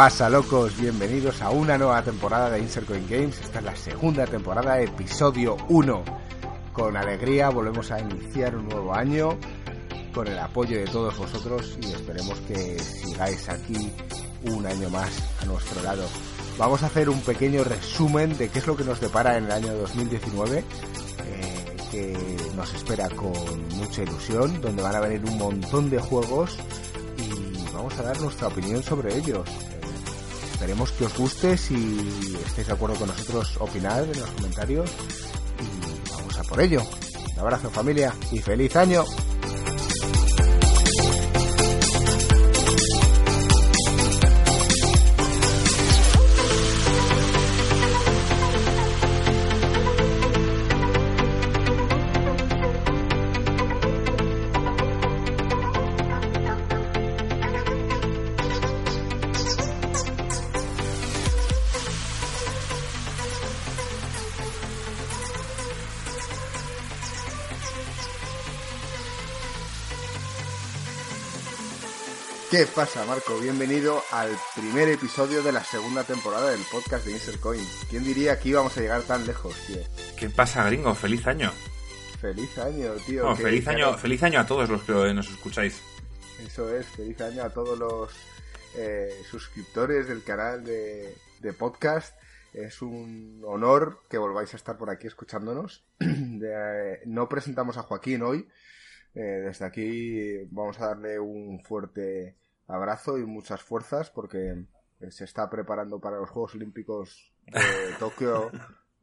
¿Qué pasa, locos? Bienvenidos a una nueva temporada de Insert Coin Games. Esta es la segunda temporada, episodio 1. Con alegría volvemos a iniciar un nuevo año con el apoyo de todos vosotros y esperemos que sigáis aquí un año más a nuestro lado. Vamos a hacer un pequeño resumen de qué es lo que nos depara en el año 2019, eh, que nos espera con mucha ilusión, donde van a venir un montón de juegos y vamos a dar nuestra opinión sobre ellos. Esperemos que os guste, si estáis de acuerdo con nosotros, opinad en los comentarios y vamos a por ello. Un abrazo familia y feliz año. ¿Qué pasa, Marco? Bienvenido al primer episodio de la segunda temporada del podcast de Insert Coin. ¿Quién diría que íbamos a llegar tan lejos, tío? ¿Qué pasa, gringo? ¡Feliz año! Feliz año, tío. No, feliz, año, feliz año a todos los que nos escucháis. Eso es, feliz año a todos los eh, suscriptores del canal de, de podcast. Es un honor que volváis a estar por aquí escuchándonos. De- no presentamos a Joaquín hoy. Eh, desde aquí vamos a darle un fuerte abrazo y muchas fuerzas porque eh, se está preparando para los Juegos Olímpicos de Tokio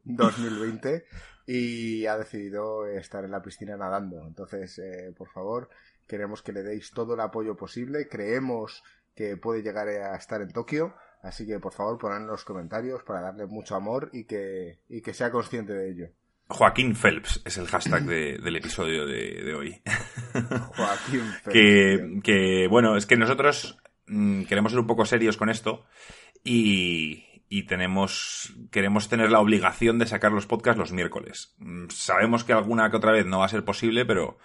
2020 y ha decidido estar en la piscina nadando. Entonces, eh, por favor, queremos que le deis todo el apoyo posible. Creemos que puede llegar a estar en Tokio. Así que, por favor, poned en los comentarios para darle mucho amor y que, y que sea consciente de ello. Joaquín Phelps es el hashtag de- del episodio de, de hoy. Joaquín Phelps, que, que, bueno, es que nosotros mm, queremos ser un poco serios con esto y, y tenemos, queremos tener la obligación de sacar los podcasts los miércoles. Mm, Sabemos que alguna que otra vez no va a ser posible, pero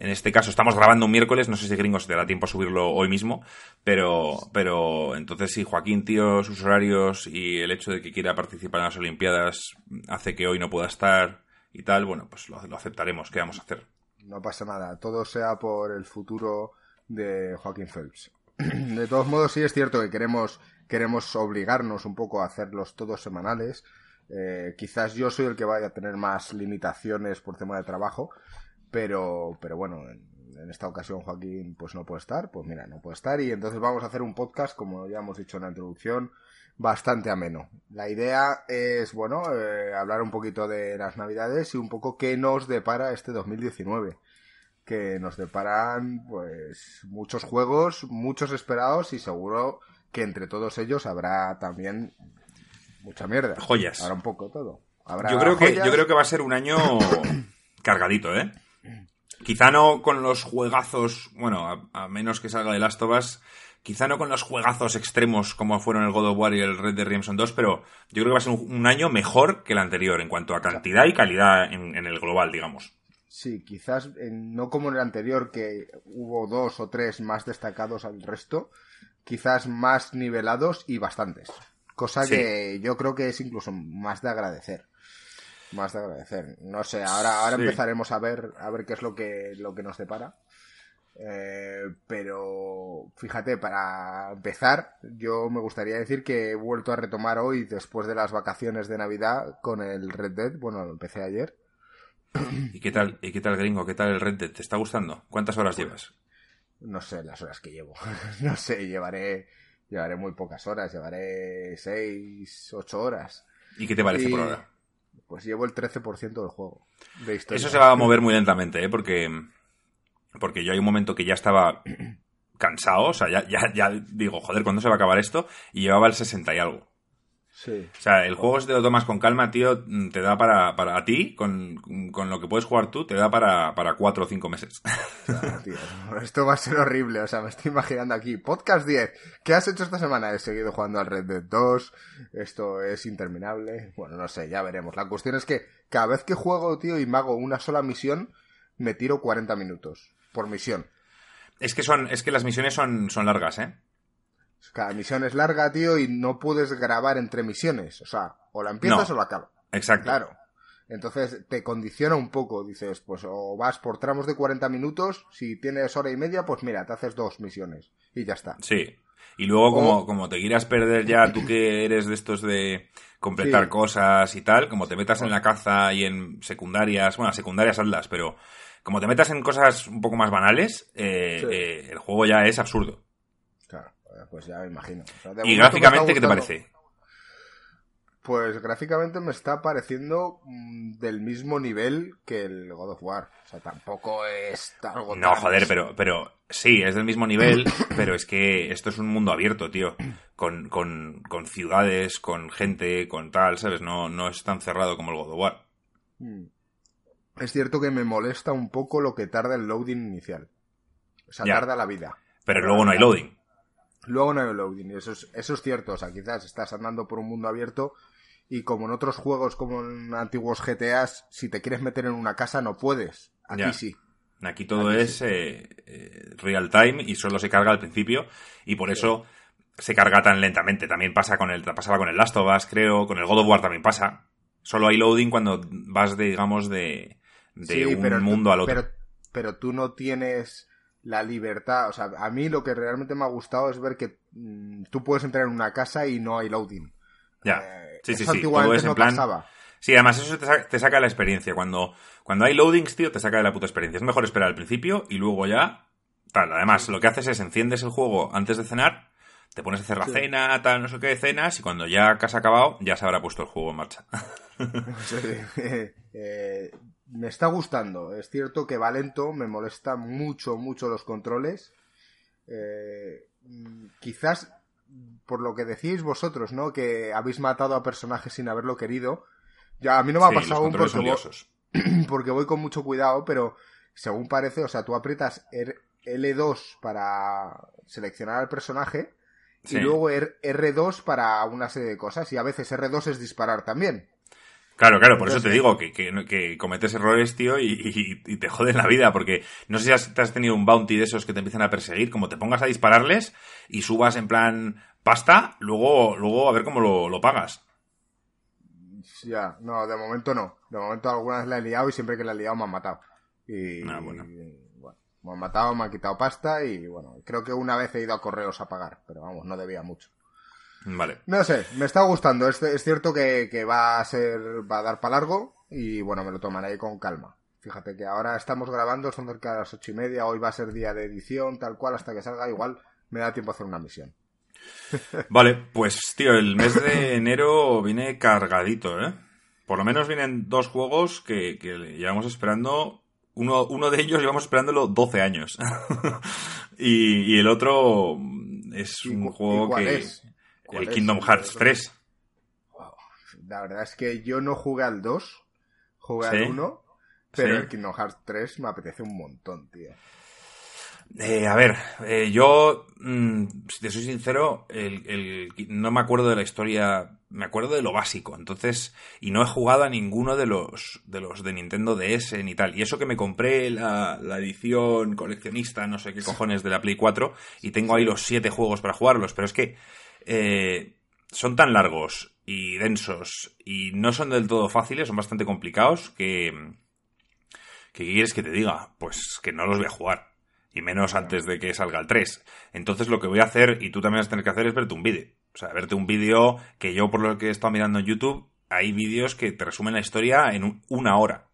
en este caso estamos grabando un miércoles, no sé si gringos te dará tiempo a subirlo hoy mismo, pero, pero entonces si Joaquín, tío, sus horarios y el hecho de que quiera participar en las Olimpiadas hace que hoy no pueda estar y tal, bueno, pues lo, lo aceptaremos, ¿qué vamos a hacer? No pasa nada, todo sea por el futuro de Joaquín Phelps. De todos modos, sí es cierto que queremos, queremos obligarnos un poco a hacerlos todos semanales. Eh, quizás yo soy el que vaya a tener más limitaciones por tema de trabajo, pero, pero bueno, en, en esta ocasión Joaquín pues no puede estar, pues mira, no puede estar y entonces vamos a hacer un podcast, como ya hemos dicho en la introducción, bastante ameno. La idea es, bueno, eh, hablar un poquito de las navidades y un poco qué nos depara este 2019 que nos deparan pues muchos juegos, muchos esperados y seguro que entre todos ellos habrá también mucha mierda. Joyas. Habrá un poco todo. Habrá Yo creo, que, yo creo que va a ser un año cargadito, ¿eh? Quizá no con los juegazos, bueno, a, a menos que salga de Last of Us, quizá no con los juegazos extremos como fueron el God of War y el Red Dead Redemption 2, pero yo creo que va a ser un, un año mejor que el anterior en cuanto a cantidad y calidad en, en el global, digamos. Sí, quizás no como en el anterior que hubo dos o tres más destacados al resto, quizás más nivelados y bastantes. Cosa Sí. que yo creo que es incluso más de agradecer. Más de agradecer. No sé, ahora, ahora Sí. empezaremos a ver, a ver qué es lo que, lo que nos depara. Eh, pero fíjate, para empezar, yo me gustaría decir que he vuelto a retomar hoy, después de las vacaciones de Navidad, con el Red Dead. Bueno, lo empecé ayer. ¿Y qué tal, y qué tal gringo? ¿Qué tal el Red Dead? ¿Te está gustando? ¿Cuántas horas llevas? No sé las horas que llevo. no sé, llevaré, llevaré muy pocas horas. Llevaré 6, 8 horas. ¿Y qué te parece Y- por ahora? Pues llevo el 13% del juego. De historia. Eso se va a mover muy lentamente, ¿eh? Porque, porque yo hay un momento que ya estaba cansado, o sea, ya, ya, ya digo, joder, ¿cuándo se va a acabar esto? Y llevaba el 60 y algo. Sí. O sea, el juego si te lo tomas con calma, tío, te da para, para a ti, con, con lo que puedes jugar tú, te da para, para cuatro o cinco meses. Tío, esto va a ser horrible. O sea, me estoy imaginando aquí. Podcast 10. ¿Qué has hecho esta semana? He seguido jugando al Red Dead 2. Esto es interminable. Bueno, no sé, ya veremos. La cuestión es que cada vez que juego, tío, y me hago una sola misión, me tiro 40 minutos por misión. Es que son, es que las misiones son, son largas, ¿eh? Cada misión es larga, tío, y no puedes grabar entre misiones. O sea, o la empiezas No. o la acabas. Exacto. Claro. Entonces te condiciona un poco. Dices, pues o vas por tramos de 40 minutos. Si tienes hora y media, pues mira, te haces dos misiones. Y ya está. Sí. Y luego, como, como te quieras perder ya, tú que eres de estos de completar Sí. cosas y tal, como te metas en la caza y en secundarias, bueno, secundarias hazlas, pero como te metas en cosas un poco más banales, eh, Sí. eh, el juego ya es absurdo. Pues ya me imagino. O sea, de Y gráficamente, ¿qué te parece? Pues gráficamente me está pareciendo mm, del mismo nivel que el God of War. O sea, tampoco es algo No, tan- joder, pero, pero sí, es del mismo nivel, pero es que esto es un mundo abierto, tío. Con, con, con ciudades, con gente, con tal, ¿sabes? No, no es tan cerrado como el God of War. Mm. Es cierto que me molesta un poco lo que tarda el loading inicial. O sea, Ya. tarda la vida. Pero luego no hay loading. Luego no hay loading, eso es, eso es cierto. O sea, quizás estás andando por un mundo abierto y como en otros juegos, como en antiguos GTAs, si te quieres meter en una casa no puedes. Aquí Ya. sí. Aquí todo Aquí es eh, eh, real time y solo se carga al principio y por eso se carga tan lentamente. También pasa con el pasaba con el Last of Us, creo, con el God of War también pasa. Solo hay loading cuando vas de digamos de, de Sí, un tú- mundo al otro. Pero, pero tú no tienes la libertad. O sea, a mí lo que realmente me ha gustado es ver que mm, tú puedes entrar en una casa y no hay loading. ya. Eh, sí, sí, eso sí. antiguamente Todo es en no plan. pasaba. Sí, además eso te saca, te saca la experiencia. Cuando, cuando hay loadings, tío, te saca de la puta experiencia. Es mejor esperar al principio y luego ya. Tal. Además, lo que haces es enciendes el juego antes de cenar, te pones a hacer la Sí. cena, tal, no sé qué, cenas, y cuando ya has acabado, ya se habrá puesto el juego en marcha. Sí, eh, me está gustando. Es cierto que va lento, me molesta mucho, mucho los controles. Eh, mm, quizás por lo que decís vosotros, ¿no? Que habéis matado a personajes sin haberlo querido. Ya, a mí no me ha Sí, pasado aún controles porque voy, porque voy con mucho cuidado, pero según parece, o sea, tú aprietas R- L2 para seleccionar al personaje Sí. y luego R- R2 para una serie de cosas y a veces R2 es disparar también. Claro, claro, por eso te digo que, que, que cometes errores, tío, y, y- y te joden la vida, porque no sé si has, te has tenido un bounty de esos que te empiezan a perseguir, como te pongas a dispararles y subas en plan pasta, luego, luego a ver cómo lo, lo pagas. Ya, no, de momento no. De momento alguna vez la he liado y siempre que la he liado me han matado. Y, Ah, bueno. y, bueno, me han matado, me han quitado pasta y bueno, creo que una vez he ido a correos a pagar, pero vamos, no debía mucho. Vale. No sé, me está gustando. Es, es cierto que, que va a ser, va a dar para largo y bueno, me lo tomaré con calma. Fíjate que ahora estamos grabando, son cerca de las ocho y media, hoy va a ser día de edición, tal cual, hasta que salga igual me da tiempo a hacer una misión. Vale, pues tío, el mes de enero viene cargadito, ¿eh? Por lo menos vienen dos juegos que, que llevamos esperando. Uno, uno de ellos llevamos esperándolo 12 años. y, y el otro es ¿Y un juego cuál que. es? ¿Cuál El? Kingdom Hearts 3. La verdad es que yo no jugué al 2, jugué ¿Sí? al 1, pero Sí. el Kingdom Hearts 3 me apetece un montón, tío. Eh, a ver, eh, yo, mm, si te soy sincero, el, el- no me acuerdo de la historia, me acuerdo de lo básico, entonces, y no he jugado a ninguno de los de los de Nintendo DS ni tal. Y eso que me compré la, la edición coleccionista, no sé qué cojones, de la Play 4, y tengo ahí los siete juegos para jugarlos, pero es que eh, son tan largos y densos y no son del todo fáciles, son bastante complicados, que... ¿Qué quieres que te diga? Pues que no los voy a jugar. Y menos antes de que salga el 3. Entonces lo que voy a hacer, y tú también vas a tener que hacer, es verte un vídeo. O sea, verte un vídeo que yo, por lo que he estado mirando en YouTube, hay vídeos que te resumen la historia en un- una hora.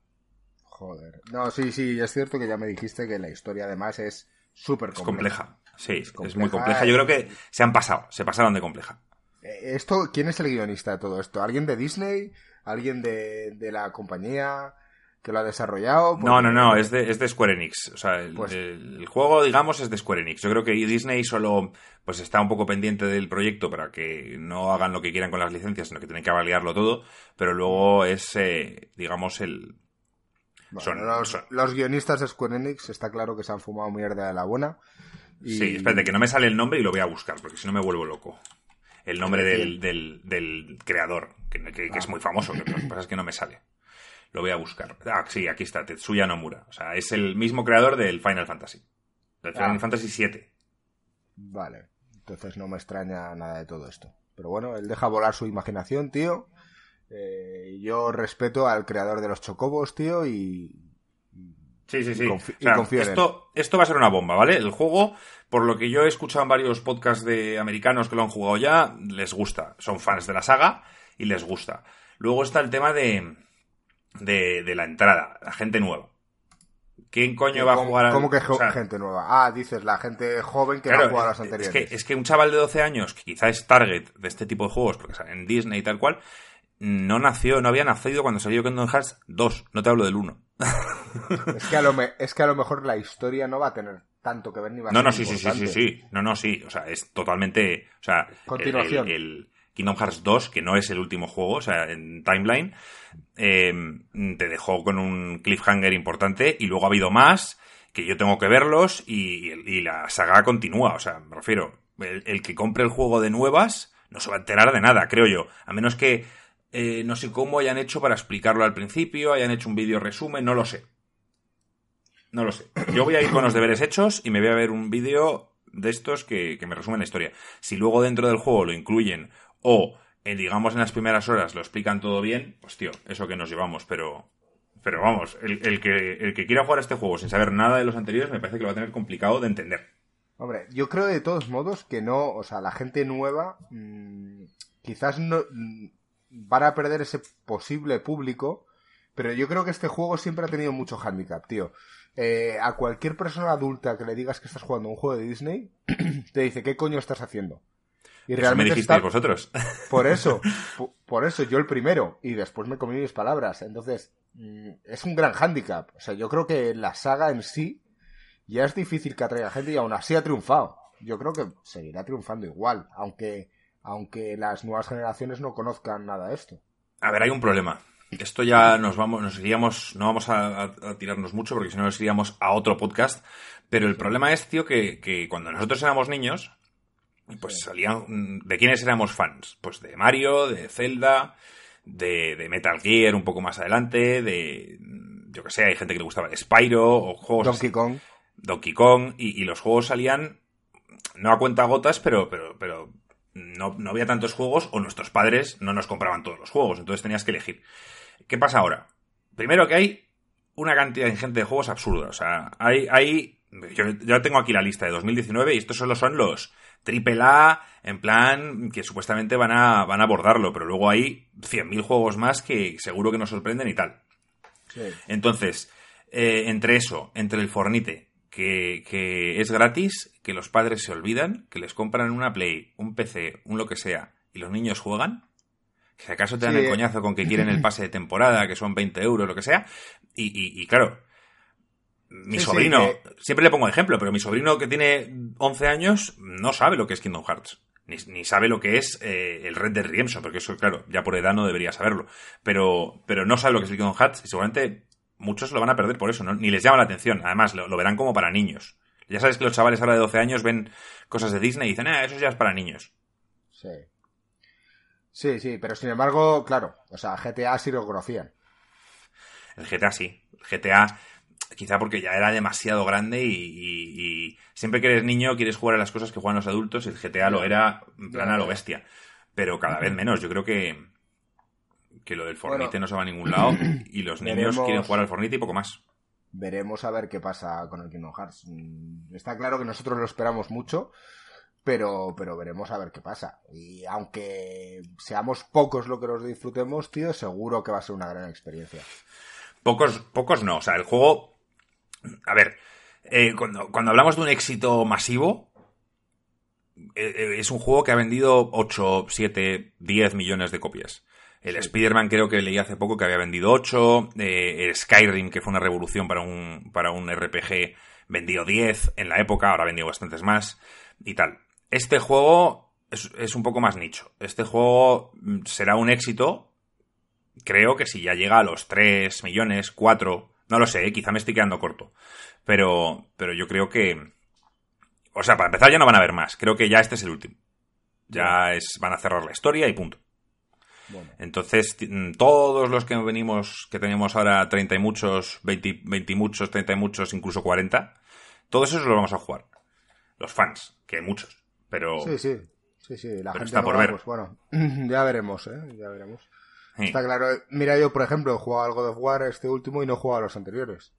Joder. No, sí, sí, es cierto que ya me dijiste que la historia además es súper Es compleja. Sí, es, compleja, muy compleja. Yo creo que se han pasado, se pasaron de compleja. Eh, Esto, ¿Quién es el guionista de todo esto? ¿Alguien de Disney? ¿Alguien de, de la compañía que lo ha desarrollado? No, no, no, es de, es de Square Enix. O sea, el, Pues- el- juego, digamos, es de Square Enix. Yo creo que Disney solo pues está un poco pendiente del proyecto para que no hagan lo que quieran con las licencias, sino que tienen que validarlo todo. Pero luego es, eh, digamos, el... Bueno, son- los, son- los guionistas de Square Enix está claro que se han fumado mierda de la buena. Y... Sí, espérate, que no me sale el nombre y lo voy a buscar, porque si no me vuelvo loco. El nombre ¿De del, del, del creador, que, que- que es muy famoso, que lo que pasa es que no me sale. Lo voy a buscar. Ah, sí, aquí está, Tetsuya Nomura. O sea, es el mismo creador del Final Fantasy. Del Ah. Final Fantasy VII. Vale. Entonces no me extraña nada de todo esto. Pero bueno, él deja volar su imaginación, tío. Eh, yo respeto al creador de los chocobos, tío, y. Sí, sí, sí. esto, esto va a ser una bomba, ¿vale? El juego, por lo que yo he escuchado en varios podcasts de americanos que lo han jugado ya, les gusta. Son fans de la saga y les gusta. Luego está el tema de, de, la entrada, la gente nueva. ¿Quién coño va a jugar a ¿Cómo que gente nueva? Ah, dices la gente joven que va a jugar a las anteriores. Es que, es que un chaval de 12 años, que quizá es target de este tipo de juegos, porque en Disney y tal cual, no nació, no había nacido cuando salió Kingdom Hearts 2. No te hablo del 1. es, que a lo es que a lo mejor la historia no va a tener tanto que ver ni va a No, no, sí, sí, sí, sí, sí. No, no, sí. O sea, es totalmente. O sea, Continuación. El, Kingdom Hearts 2, que no es el último juego, o sea, en Timeline, em, te dejó con un cliffhanger importante y luego ha habido más que yo tengo que verlos y, y la saga continúa. O sea, me refiero, el, el, que compre el juego de nuevas no se va a enterar de nada, creo yo. A menos que eh, no sé cómo hayan hecho para explicarlo al principio, hayan hecho un vídeo resumen, no lo sé. No lo sé. Yo voy a ir con los deberes hechos y me voy a ver un vídeo de estos que, me resumen la historia. Si luego dentro del juego lo incluyen o, digamos, en las primeras horas lo explican todo bien, pues tío, eso que nos llevamos, pero... Pero vamos, el, que, el que quiera jugar a este juego sin saber nada de los anteriores me parece que lo va a tener complicado de entender. Hombre, yo creo de todos modos que no, o sea, la gente nueva mm, quizás no, van a perder ese posible público, pero yo creo que este juego siempre ha tenido mucho handicap, tío. Eh, a cualquier persona adulta que le digas que estás jugando un juego de Disney, te dice, ¿qué coño estás haciendo? Y realmente me vosotros. Por eso, por eso yo el primero, y después me comí mis palabras. Entonces, mm, es un gran handicap. O sea, yo creo que la saga en sí ya es difícil que atraiga gente y aún así ha triunfado. Yo creo que seguirá triunfando igual, aunque aunque las nuevas generaciones no conozcan nada de esto. A ver, hay un problema. Esto ya nos vamos, nos iríamos, no vamos a, tirarnos mucho porque si no nos iríamos a otro podcast. Pero el problema es, tío, que, cuando nosotros éramos niños, pues salían. ¿De quiénes éramos fans? Pues de Mario, de Zelda, de, Metal Gear un poco más adelante, de. Yo que sé, hay gente que le gustaba de Spyro o juegos. Donkey Kong. Donkey Kong, y, y los juegos salían no a cuenta gotas, pero, pero, pero no, no, había tantos juegos o nuestros padres no nos compraban todos los juegos, entonces tenías que elegir. ¿Qué pasa ahora? Primero que hay una cantidad ingente de juegos absurda. O sea, hay, hay yo ya tengo aquí la lista de 2019 y estos solo son los triple A en plan que supuestamente van a, van a abordarlo, pero luego hay 100.000 juegos más que seguro que nos sorprenden y tal. Entonces, eh, entre eso, entre el Fornite, que, es gratis, que los padres se olvidan, que les compran una Play, un PC, un lo que sea, y los niños juegan. Que si acaso te dan el coñazo con que quieren el pase de temporada, que son 20 euros, lo que sea. Y, y, claro, mi sobrino, siempre le pongo ejemplo, pero mi sobrino que tiene 11 años no sabe lo que es Kingdom Hearts. Ni, sabe lo que es eh, el Red Dead Redemption, porque eso, claro, ya por edad no debería saberlo. Pero, pero no sabe lo que es el Kingdom Hearts y seguramente muchos lo van a perder por eso, ¿no? ni les llama la atención. Además, lo, verán como para niños. Ya sabes que los chavales ahora de 12 años ven cosas de Disney y dicen, ah, eso ya es para niños. Sí. Sí, sí, pero sin embargo, claro, o sea, GTA sí lo conocían. El GTA sí. El GTA, quizá porque ya era demasiado grande y, siempre que eres niño quieres jugar a las cosas que juegan los adultos y el GTA lo era en plan a lo bestia. Pero cada vez menos. Yo creo que, que lo del Fornite no se va a ningún lado y los niños quieren jugar al Fornite y poco más. Veremos a ver qué pasa con el Kingdom Hearts. Mm, está claro que nosotros lo esperamos mucho, pero, pero veremos a ver qué pasa. Y aunque seamos pocos lo que nos disfrutemos, tío, seguro que va a ser una gran experiencia. Pocos, pocos no. O sea, el juego. A ver, eh, cuando, cuando hablamos de un éxito masivo, eh, eh, es un juego que ha vendido 8, 7, 10 millones de copias. El Spider-Man creo que leí hace poco que había vendido 8. Eh, el Skyrim, que fue una revolución para un, para un RPG, vendió 10 en la época, ahora ha vendido bastantes más y tal. Este juego es, un poco más nicho. Este juego mm, será un éxito. Creo que si ya llega a los 3 millones, 4, no lo sé, eh, quizá me estoy quedando corto. Pero, pero yo creo que... O sea, para empezar ya no van a haber más. Creo que ya este es el último. Ya es, van a cerrar la historia y punto. Entonces, mm, todos los que venimos, que tenemos ahora 30 y muchos, 20, 20 y muchos, 30 y muchos, incluso 40, todos esos los vamos a jugar. Los fans, que hay muchos. pero... Sí, sí, sí, sí. La gente está por ver. pues bueno, ya veremos, ¿eh? Ya veremos. Sí. Está claro. Mira, yo, por ejemplo, he jugado al God of War este último y no he jugado a los anteriores.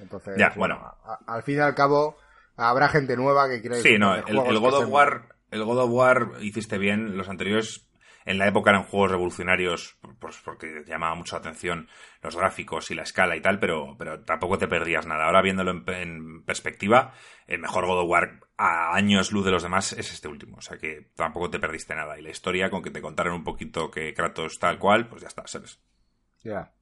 Entonces, Ya, bueno. a- al fin y al cabo, habrá gente nueva que quiera Sí, no, el, el God of War, el God of War hiciste bien, los anteriores en la época eran juegos revolucionarios pues porque llamaba mucho la atención los gráficos y la escala y tal, pero, pero tampoco te perdías nada. Ahora viéndolo en, en perspectiva, el mejor God of War a años luz de los demás es este último, o sea que tampoco te perdiste nada. Y la historia, con que te contaran un poquito que Kratos tal cual, pues ya está, ¿sabes? Ya.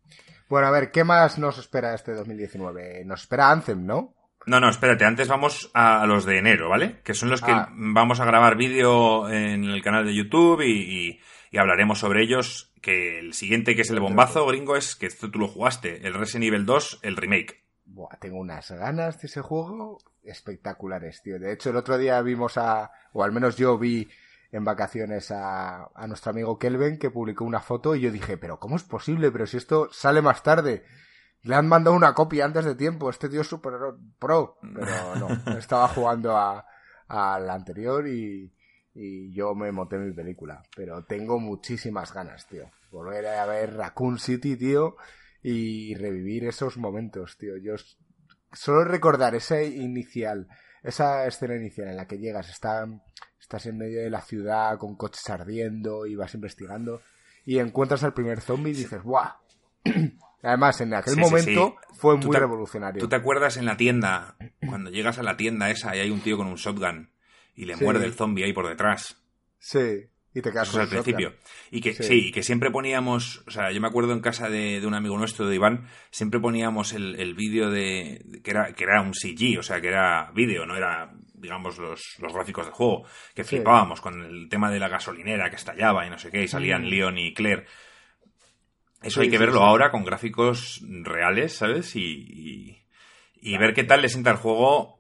Bueno, a ver, ¿qué más nos espera este 2019? Nos espera Anthem, ¿no? No, no, espérate, antes vamos a, a los de enero, ¿vale? Que son los que Ah. vamos a grabar vídeo en el canal de YouTube y, y- y hablaremos sobre ellos. Que el siguiente, que es el bombazo gringo, es que esto tú lo jugaste, el Resident Evil 2, el remake. Buah, tengo unas ganas de ese juego espectaculares, tío. De hecho, el otro día vimos a, o al menos yo vi en vacaciones a, a nuestro amigo Kelvin que publicó una foto y yo dije, pero ¿cómo es posible? Pero si esto sale más tarde. Le han mandado una copia antes de tiempo. Este tío es super pro. Pero no, estaba jugando a, al anterior y, y yo me monté mi película. Pero tengo muchísimas ganas, tío. Volver a ver Raccoon City, tío, y revivir esos momentos, tío. Yo solo recordar esa inicial, esa escena inicial en la que llegas, está, estás en medio de la ciudad con coches ardiendo y vas investigando y encuentras al primer zombie y dices, ¡guau! Además, en aquel Sí, momento sí. fue muy te- revolucionario. ¿Tú te acuerdas en la tienda, cuando llegas a la tienda esa y hay un tío con un shotgun y le Sí. muerde el zombie ahí por detrás? Sí, y te quedas Eso es al principio. Y que Sí. sí. y que siempre poníamos, o sea, yo me acuerdo en casa de, de un amigo nuestro, de Iván, siempre poníamos el, el vídeo de, que era, que era un CG, o sea, que era vídeo, no era, digamos, los, los gráficos del juego, que Sí. flipábamos con el tema de la gasolinera que estallaba y no sé qué, y salían Mm. Leon y Claire. Eso Sí, hay que sí, verlo ahora con gráficos reales, ¿sabes? Y, y, y ver qué tal le sienta el juego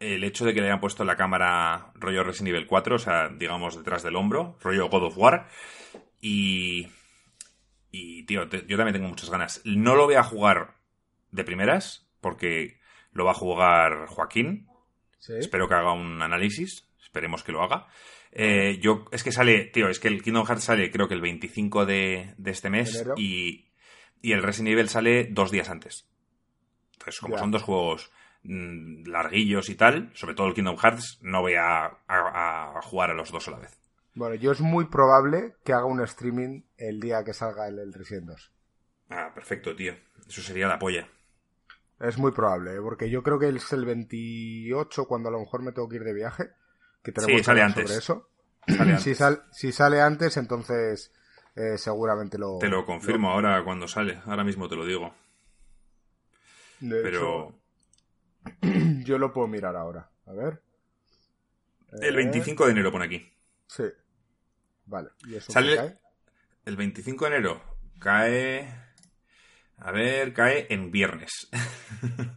el hecho de que le hayan puesto la cámara rollo Resident Evil 4, o sea, digamos detrás del hombro, rollo God of War. Y. Y, tío, te- yo también tengo muchas ganas. No lo voy a jugar de primeras, porque lo va a jugar Joaquín. Sí. Espero que haga un análisis. Esperemos que lo haga. Eh, yo, es que sale, tío, es que el Kingdom Hearts sale creo que el 25 de, de este mes y, y el Resident Evil sale dos días antes. Entonces, como son dos juegos mm, larguillos y tal, sobre todo el Kingdom Hearts, no voy a, a- a jugar a los dos a la vez. Bueno, yo es muy probable que haga un streaming el día que salga el, el Resident 2. Ah, perfecto, tío. Eso sería la polla. Es muy probable, ¿eh? porque yo creo que es el 28 cuando a lo mejor me tengo que ir de viaje. Que tenemos Sí, que sale antes. sobre eso. Sale Si, sal- si sale antes, entonces eh, seguramente lo... Te lo confirmo ahora cuando sale. Ahora mismo te lo digo. de Pero hecho, yo lo puedo mirar ahora. A ver. el Eh, 25 de enero pone aquí. Sí. Vale. ¿Y eso Sale- cae? El 25 de enero cae. A ver, cae en viernes.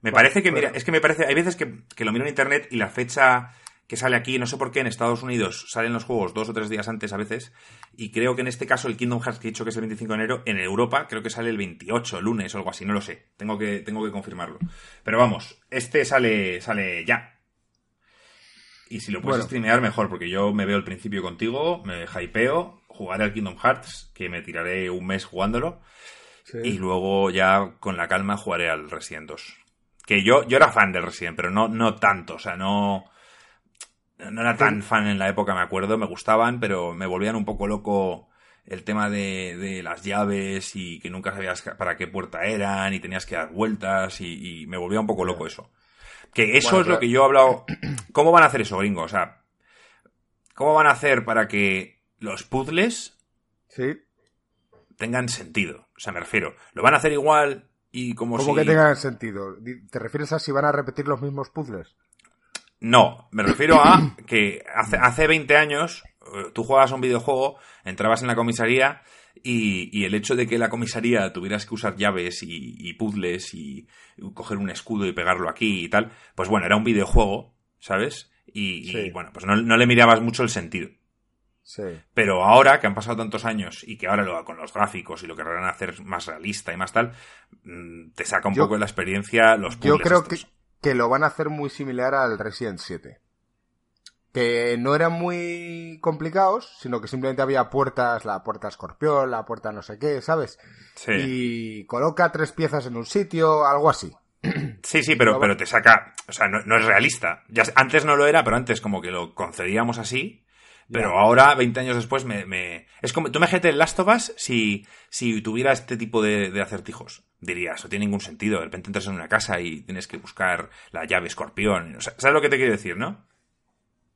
me Vale, parece que, mira, es que me parece. Hay veces que, que lo miro en internet y la fecha que sale aquí, no sé por qué en Estados Unidos salen los juegos dos o tres días antes a veces. Y creo que en este caso el Kingdom Hearts que he dicho que es el 25 de enero, en Europa creo que sale el 28, lunes o algo así, no lo sé. Tengo que, tengo que confirmarlo. Pero vamos, este sale, sale ya. Y si lo puedes Bueno. streamear, mejor, porque yo me veo al principio contigo, me hypeo, jugaré al Kingdom Hearts, que me tiraré un mes jugándolo, Sí. y luego ya con la calma jugaré al Resident 2. Que yo, yo era fan del Resident, pero no, no tanto, o sea, no, no era tan fan en la época, me acuerdo, me gustaban, pero me volvían un poco loco el tema de, de las llaves y que nunca sabías para qué puerta eran y tenías que dar vueltas y, y me volvía un poco loco eso. Que eso Bueno, es lo que yo he hablado. ¿Cómo van a hacer eso, gringo? O sea, ¿cómo van a hacer para que los puzzles Sí. tengan sentido? O sea, me refiero, ¿lo van a hacer igual y como ¿Cómo si... que tengan sentido? ¿Te refieres a si van a repetir los mismos puzzles? No, me refiero a que hace, hace 20 años eh, tú jugabas a un videojuego, entrabas en la comisaría y, y el hecho de que la comisaría tuvieras que usar llaves y, y puzzles y coger un escudo y pegarlo aquí y tal, pues bueno, era un videojuego, ¿sabes? Y, y, bueno, pues no, no le mirabas mucho el sentido. Sí. Pero ahora que han pasado tantos años y que ahora lo, con los gráficos y lo que querrán hacer más realista y más tal, mm, te saca un Yo- poco de la experiencia los puzzles Yo creo estos. que, que lo van a hacer muy similar al Resident 7. que no eran muy complicados, sino que simplemente había puertas, la puerta escorpión, la puerta no sé qué, ¿sabes? Sí. Y coloca tres piezas en un sitio, algo así. Sí, sí, pero, pero te saca. O sea, no, no es realista. Ya, antes no lo era, pero antes como que lo concedíamos así. Pero ahora, 20 años después, me, me- Es como... Tú me el Last of Us si, si tuviera este tipo de, de acertijos. Dirías, no tiene ningún sentido. De repente entras en una casa y tienes que buscar la llave escorpión. O sea, ¿Sabes lo que te quiero decir, no?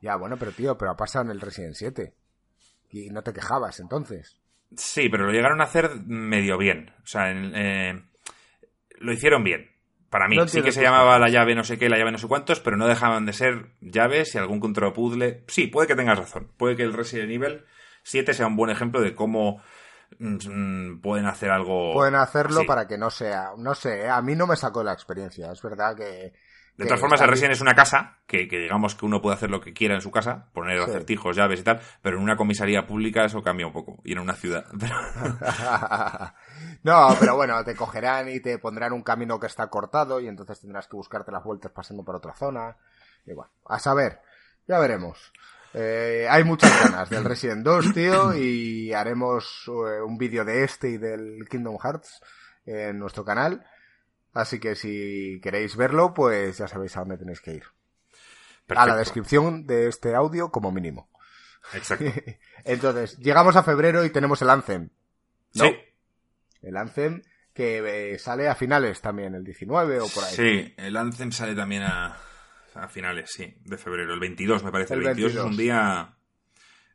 Ya, bueno, pero tío, pero ha pasado en el Resident 7. Y no te quejabas entonces. Sí, pero lo llegaron a hacer medio bien. O sea, en- eh, lo hicieron bien. Para mí, No sí que se llamaba la llave no sé qué, la llave no sé cuántos, pero no dejaban de ser llaves y algún contrapuzzle. Sí, puede que tengas razón. Puede que el Resident Evil 7 sea un buen ejemplo de cómo mm, mm, pueden hacer algo. Pueden hacerlo así. para que no sea, no sé, a mí no me sacó la experiencia, es verdad que... De todas formas, el Resident es una casa, que, que digamos que uno puede hacer lo que quiera en su casa, poner Sí. acertijos, llaves y tal, pero en una comisaría pública eso cambia un poco, y en una ciudad. no, pero bueno, te cogerán y te pondrán un camino que está cortado y entonces tendrás que buscarte las vueltas pasando por otra zona. Y bueno, a saber, ya veremos. Eh, hay muchas ganas del Resident 2, tío, y haremos eh, un vídeo de este y del Kingdom Hearts en nuestro canal. Así que si queréis verlo, pues ya sabéis a dónde tenéis que ir. A la descripción de este audio como mínimo. Exacto. Entonces, llegamos a febrero y tenemos el Anthem. ¿no? Sí, El Anthem que eh, sale a finales también, el 19 o por ahí. Sí, el Anthem sale también a, a finales, sí, de febrero. El 22, me parece. El, El 22, es 22. un día.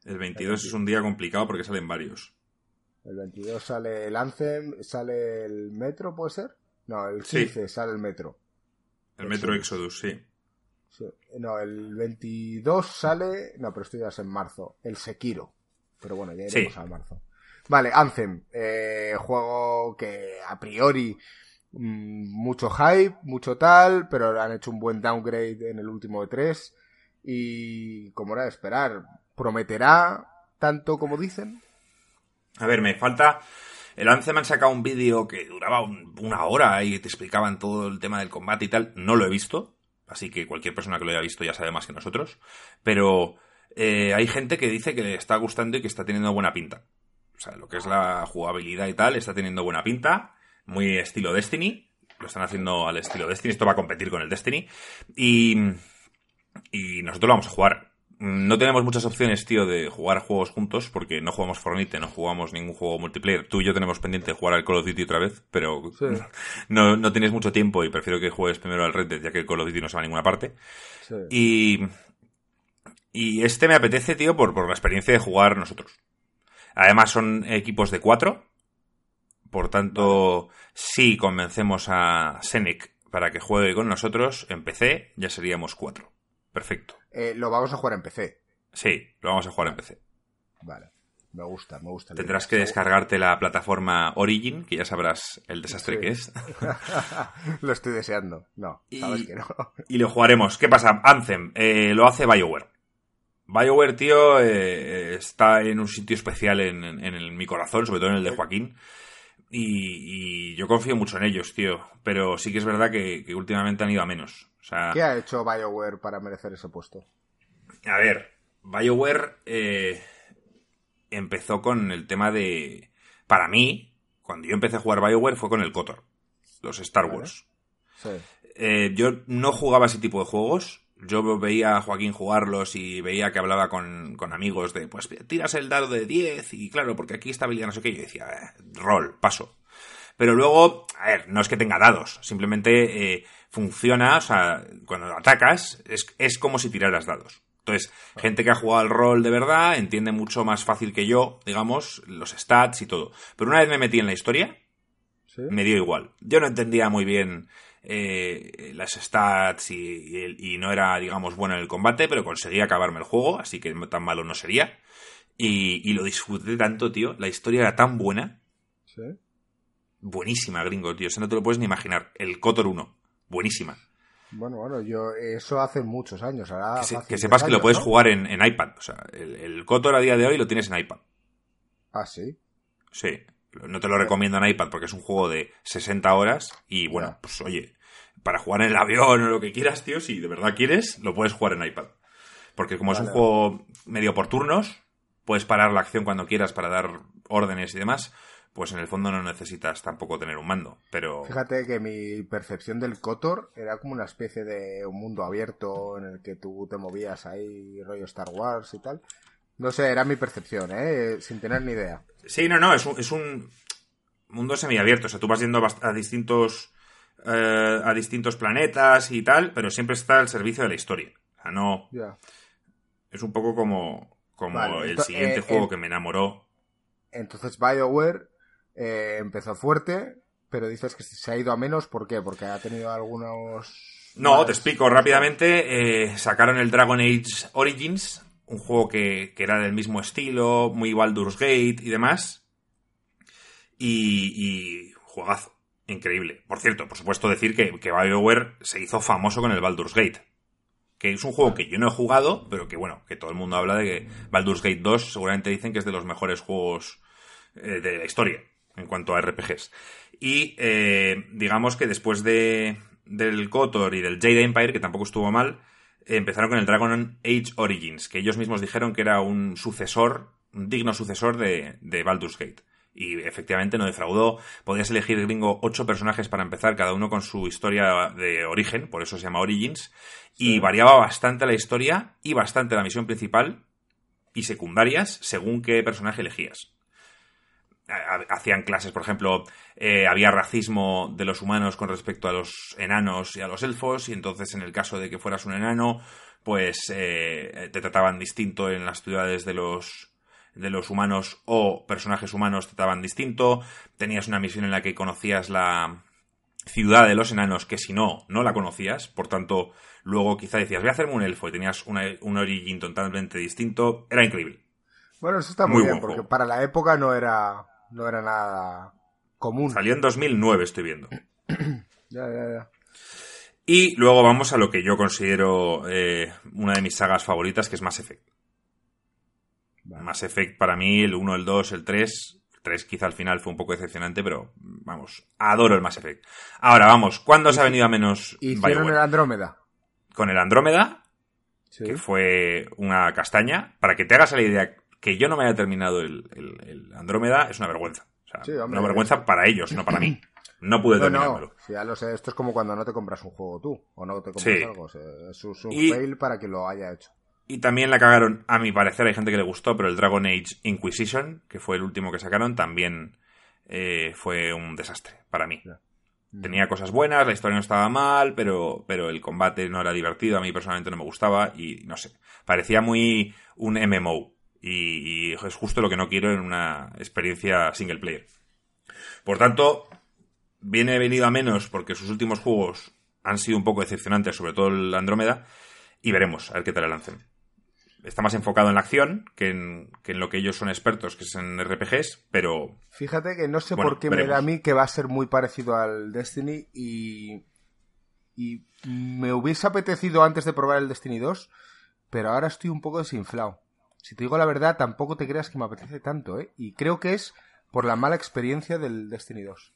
El 22 es un día complicado porque salen varios. El 22 sale el Anthem, sale el Metro, ¿puede ser? No, el Sí. 15 sale el Metro. El Metro Exodus. Sí. Sí. No, el 22 sale... No, pero esto ya es en marzo. El Sekiro. Pero bueno, ya iremos Sí. a marzo. Vale, Anthem. eh, juego que a priori mm, mucho hype, mucho tal, pero han hecho un buen downgrade en el último de tres. Y como era de esperar, prometerá tanto como dicen. A ver, me falta. El Anthem han sacado un vídeo que duraba un- una hora y te explicaban todo el tema del combate y tal. No lo he visto, así que cualquier persona que lo haya visto ya sabe más que nosotros. Pero eh, hay gente que dice que le está gustando y que está teniendo buena pinta. O sea, lo que es la jugabilidad y tal, está teniendo buena pinta. Muy estilo Destiny. Lo están haciendo al estilo Destiny. Esto va a competir con el Destiny. Y, y nosotros lo vamos a jugar. No tenemos muchas opciones, tío, de jugar juegos juntos, porque no jugamos Fortnite, no jugamos ningún juego multiplayer. Tú y yo tenemos pendiente de jugar al Call of Duty otra vez, pero Sí. no, no tienes mucho tiempo y prefiero que juegues primero al Red Dead, ya que el Call of Duty no se va a ninguna parte. Sí. Y, y este me apetece, tío, por, por la experiencia de jugar nosotros. Además son equipos de cuatro, por tanto, si convencemos a Senec para que juegue con nosotros en PC, ya seríamos cuatro. Perfecto. Eh, lo vamos a jugar en PC. Sí, lo vamos a jugar en PC. Vale. Me gusta, me gusta. Tendrás idea. que descargarte la plataforma Origin, que ya sabrás el desastre Sí. que es. lo estoy deseando. No, Y- sabes que no. Y lo jugaremos. ¿Qué pasa? Anthem, eh, lo hace BioWare. BioWare, tío, eh, está en un sitio especial en, en- mi corazón, sobre todo en el de Joaquín. Y, y yo confío mucho en ellos, tío. Pero sí que es verdad que, que últimamente han ido a menos. O sea, ¿Qué ha hecho BioWare para merecer ese puesto? a ver, BioWare eh, empezó con el tema de... Para mí, cuando yo empecé a jugar BioWare fue con el KOTOR, los Star Vale. Wars. Sí. Eh, yo no jugaba ese tipo de juegos. Yo veía a Joaquín jugarlos y veía que hablaba con, con amigos de, pues tiras el dado de 10 y claro, porque aquí está habilidad no sé qué. Yo decía, eh, rol, paso. Pero luego, a ver, no es que tenga dados, simplemente eh, funciona, o sea, cuando atacas es, es como si tiraras dados. Entonces, gente que ha jugado al rol de verdad entiende mucho más fácil que yo, digamos, los stats y todo. Pero una vez me metí en la historia, ¿Sí? me dio igual. Yo no entendía muy bien eh, las stats y, y el- y no era, digamos, bueno en el combate, pero conseguí acabarme el juego, así que tan malo no sería. Y, y lo disfruté tanto, tío. La historia era tan buena. ¿Sí? Buenísima, gringo, tío. O sea, no te lo puedes ni imaginar. El Kotor 1. Buenísima. Bueno, bueno, yo eso hace muchos años. Ahora Que, se- que 10 sepas que lo puedes ¿no? jugar en, en iPad. O sea, el, el Kotor a día de hoy lo tienes en iPad. Ah, sí. Sí. No te lo recomiendo en iPad porque es un juego de 60 horas. Y bueno, pues oye, para jugar en el avión o lo que quieras, tío, si de verdad quieres, lo puedes jugar en iPad. Porque como es un juego medio por turnos, puedes parar la acción cuando quieras para dar órdenes y demás, pues en el fondo no necesitas tampoco tener un mando. Pero Fíjate que mi percepción del Kotor era como una especie de un mundo abierto en el que tú te movías ahí, rollo Star Wars y tal. No sé, era mi percepción, ¿eh? Sin tener ni idea. Sí, no, no, es un, es un mundo semiabierto. O sea, tú vas yendo a distintos. eh, a distintos planetas y tal, pero siempre está al servicio de la historia. O sea, no. Es un poco como. como Vale, el siguiente eh, juego eh, que me enamoró. Entonces BioWare eh, empezó fuerte, pero dices que se ha ido a menos, ¿por qué? Porque ha tenido algunos... No, te explico rápidamente. sacaron el Dragon Age Origins, un juego que, que era del mismo estilo, muy Baldur's Gate y demás. Y, y juegazo, increíble. Por cierto, por supuesto decir que, que BioWare se hizo famoso con el Baldur's Gate. Que es un juego que yo no he jugado, pero que bueno, que todo el mundo habla de que Baldur's Gate 2 seguramente dicen que es de los mejores juegos eh, de la historia en cuanto a RPGs. Y eh, digamos que después de, del KOTOR y del Jade Empire, que tampoco estuvo mal, empezaron con el Dragon Age Origins, que ellos mismos dijeron que era un sucesor, un digno sucesor de, de Baldur's Gate. Y efectivamente no defraudó. Podías elegir, gringo, ocho personajes para empezar, cada uno con su historia de origen, por eso se llama Origins. Y variaba bastante la historia y bastante la misión principal y secundarias según qué personaje elegías. Ha- Hacían clases, por ejemplo, eh, había racismo de los humanos con respecto a los enanos y a los elfos, y entonces en el caso de que fueras un enano, pues eh, te trataban distinto en las ciudades de los de los humanos o personajes humanos te trataban distinto. Tenías una misión en la que conocías la ciudad de los enanos, que si no, no la conocías. Por tanto, luego quizá decías, voy a hacerme un elfo y tenías una- un origin totalmente distinto. Era increíble. Bueno, eso está muy, Muy bien, porque para la época no era, no era nada común. Salió en 2009, estoy viendo. Ya, ya, ya. Y luego vamos a lo que yo considero eh, una de mis sagas favoritas, que es Mass Effect. Vale. Mass Effect para mí, el 1, el 2, el 3. El 3 quizá al final fue un poco decepcionante, pero vamos, adoro el Mass Effect. Ahora vamos, ¿cuándo se ha venido a menos Hicieron BioWare? el Andrómeda. Con el Andrómeda, Sí. que fue una castaña. Para que te hagas la idea que yo no me haya terminado el, el- el Andrómeda, es una vergüenza. O sea, Sí, hombre. una vergüenza para ellos, no para mí. No pude No, terminármelo. no, sí, ya lo sé. Esto es como cuando no te compras un juego tú, o no te compras Sí. algo. o sea, es un, Y- fail para que lo haya hecho. Y también la cagaron, a mi parecer, hay gente que le gustó, pero el Dragon Age Inquisition, que fue el último que sacaron, también eh, fue un desastre para mí. Tenía cosas buenas, la historia no estaba mal, pero, pero el combate no era divertido, a mí personalmente no me gustaba y no sé, parecía muy un MMO. Y, y es justo lo que no quiero en una experiencia single player. Por tanto, viene venido a menos porque sus últimos juegos han sido un poco decepcionantes, sobre todo el Andrómeda, y veremos a ver qué tal lancen. Está más enfocado en la acción que en, que en lo que ellos son expertos, que es en RPGs, pero Fíjate que no sé Bueno, por qué me da a mí que va a ser muy parecido al Destiny y, y me hubiese apetecido antes de probar el Destiny 2, pero ahora estoy un poco desinflado. Si te digo la verdad, tampoco te creas que me apetece tanto, ¿eh? Y creo que es por la mala experiencia del Destiny 2.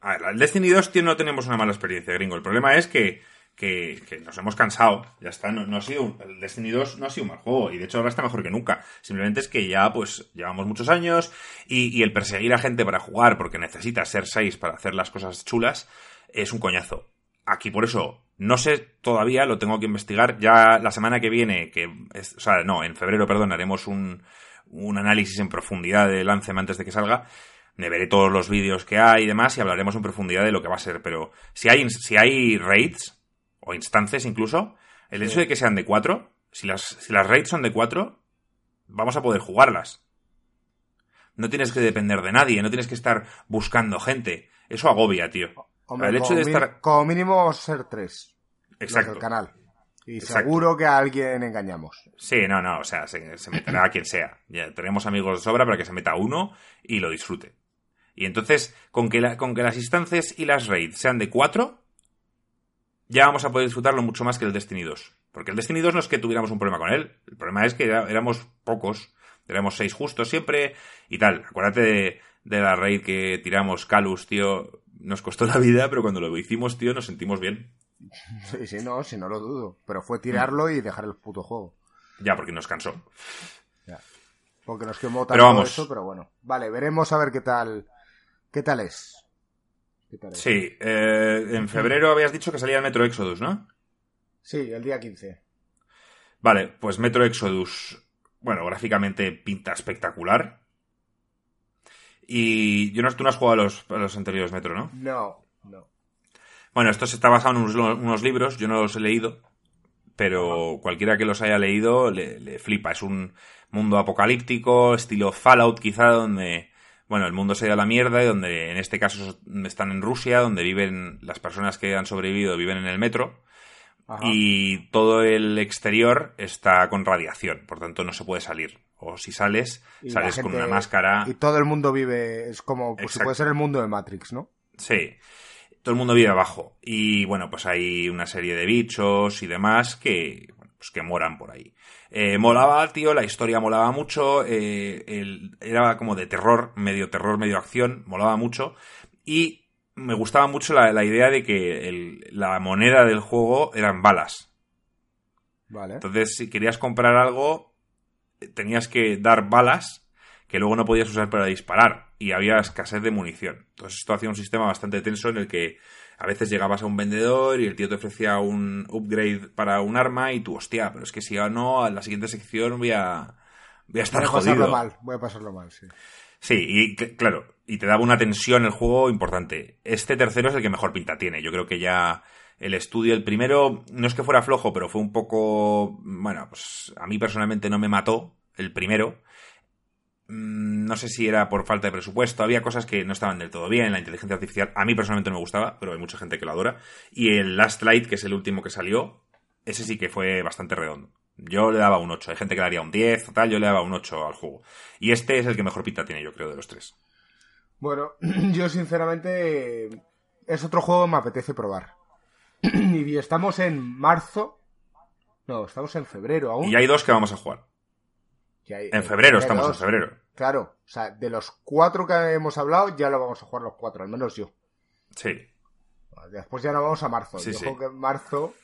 A ver, el Destiny 2 tío, no tenemos una mala experiencia, gringo. El problema es que, que, nos hemos cansado. Ya está, no, ha sido el Destiny 2 no ha sido un mal juego. Y de hecho ahora está mejor que nunca. Simplemente es que ya, pues, llevamos muchos años y, el perseguir a gente para jugar porque necesitas ser 6 para hacer las cosas chulas es un coñazo. Aquí por eso, no sé todavía, lo tengo que investigar. Ya la semana que viene, que es- o sea, no, en febrero, perdón, haremos un, un análisis en profundidad del Anthem antes de que salga. Me veré todos los vídeos que hay y demás y hablaremos en profundidad de lo que va a ser. Pero si hay, si hay raids, o instancias incluso, el hecho Sí. de que sean de cuatro, si las, si las raids son de cuatro, vamos a poder jugarlas. No tienes que depender de nadie, no tienes que estar buscando gente. Eso agobia, tío. Hombre, El hecho como, de estar- como mínimo ser tres. Exacto. del canal. Y Exacto. seguro que a alguien engañamos. Sí, no, no, o sea, se, se meterá a quien sea. Ya tenemos amigos de sobra para que se meta uno y lo disfrute. Y entonces, con que, la- con que las instancias y las raids sean de cuatro, ya vamos a poder disfrutarlo mucho más que el Destiny 2. Porque el Destiny 2 no es que tuviéramos un problema con él. El problema es que era- éramos pocos. Éramos seis justos siempre y tal. Acuérdate de, de la raid que tiramos Calus, tío. Nos costó la vida, pero cuando lo hicimos, tío, nos sentimos bien. Sí, sí, no, si no lo dudo. Pero fue tirarlo y dejar el puto juego. Ya, porque nos cansó. Ya. Porque nos quemó Pero tanto vamos. eso, pero bueno. Vale, veremos a ver qué tal. ¿Qué tal es? ¿Qué tal es? Sí, eh, en febrero habías dicho que salía el Metro Exodus, ¿no? Sí, el día 15. Vale, pues Metro Exodus, bueno, gráficamente pinta espectacular. Y yo no, tú no has jugado a los, a los anteriores Metro, ¿no? No, no. Bueno, esto se está basado en unos, unos libros, yo no los he leído, pero cualquiera que los haya leído le, le flipa. Es un mundo apocalíptico, estilo Fallout quizá, donde, bueno, el mundo se da a la mierda y donde en este caso están en Rusia, donde viven las personas que han sobrevivido, viven en el metro. Ajá. Y todo el exterior está con radiación, por tanto no se puede salir. O si sales, Y sales con una máscara. Y todo el mundo vive. Es como. Pues Exacto. puede ser el mundo de Matrix, ¿no? Sí. Todo el mundo vive abajo. Y bueno, pues hay una serie de bichos y demás que, pues que moran por ahí. Eh, molaba, tío, la historia molaba mucho. eh, el- era como de terror, medio terror, medio acción. Molaba mucho. Y me gustaba mucho la, la idea de que el- la moneda del juego eran balas. Vale. Entonces, si querías comprar algo, tenías que dar balas que luego no podías usar para disparar y había escasez de munición. Entonces, esto hacía un sistema bastante tenso en el que a veces llegabas a un vendedor y el tío te ofrecía un upgrade para un arma y tú, hostia, pero es que si no, a la siguiente sección voy a, voy a estar voy a pasarlo jodido. mal. Voy a pasarlo mal, sí. Sí, y cl- claro, y te daba una tensión el juego importante. Este tercero es el que mejor pinta tiene. Yo creo que ya el estudio, el primero, no es que fuera flojo, pero fue un poco. Bueno, pues a mí personalmente no me mató el primero. Mm, No sé si era por falta de presupuesto, había cosas que no estaban del todo bien, la inteligencia artificial a mí personalmente no me gustaba, pero hay mucha gente que lo adora. Y el Last Light, que es el último que salió, ese sí que fue bastante redondo. Yo le daba un 8, hay gente que daría un 10 o tal, yo le daba un 8 al juego. Y este es el que mejor pinta tiene, yo creo, de los tres. Bueno, yo sinceramente. Es otro juego que me apetece probar. y estamos en marzo. No, estamos en febrero aún. Y hay dos que vamos a jugar. Hay- En febrero, hay estamos en febrero. Claro, o sea, de los cuatro que hemos hablado, ya lo vamos a jugar los cuatro, al menos yo. Sí. Después ya nos vamos a marzo. Sí, yo sí. creo que en marzo,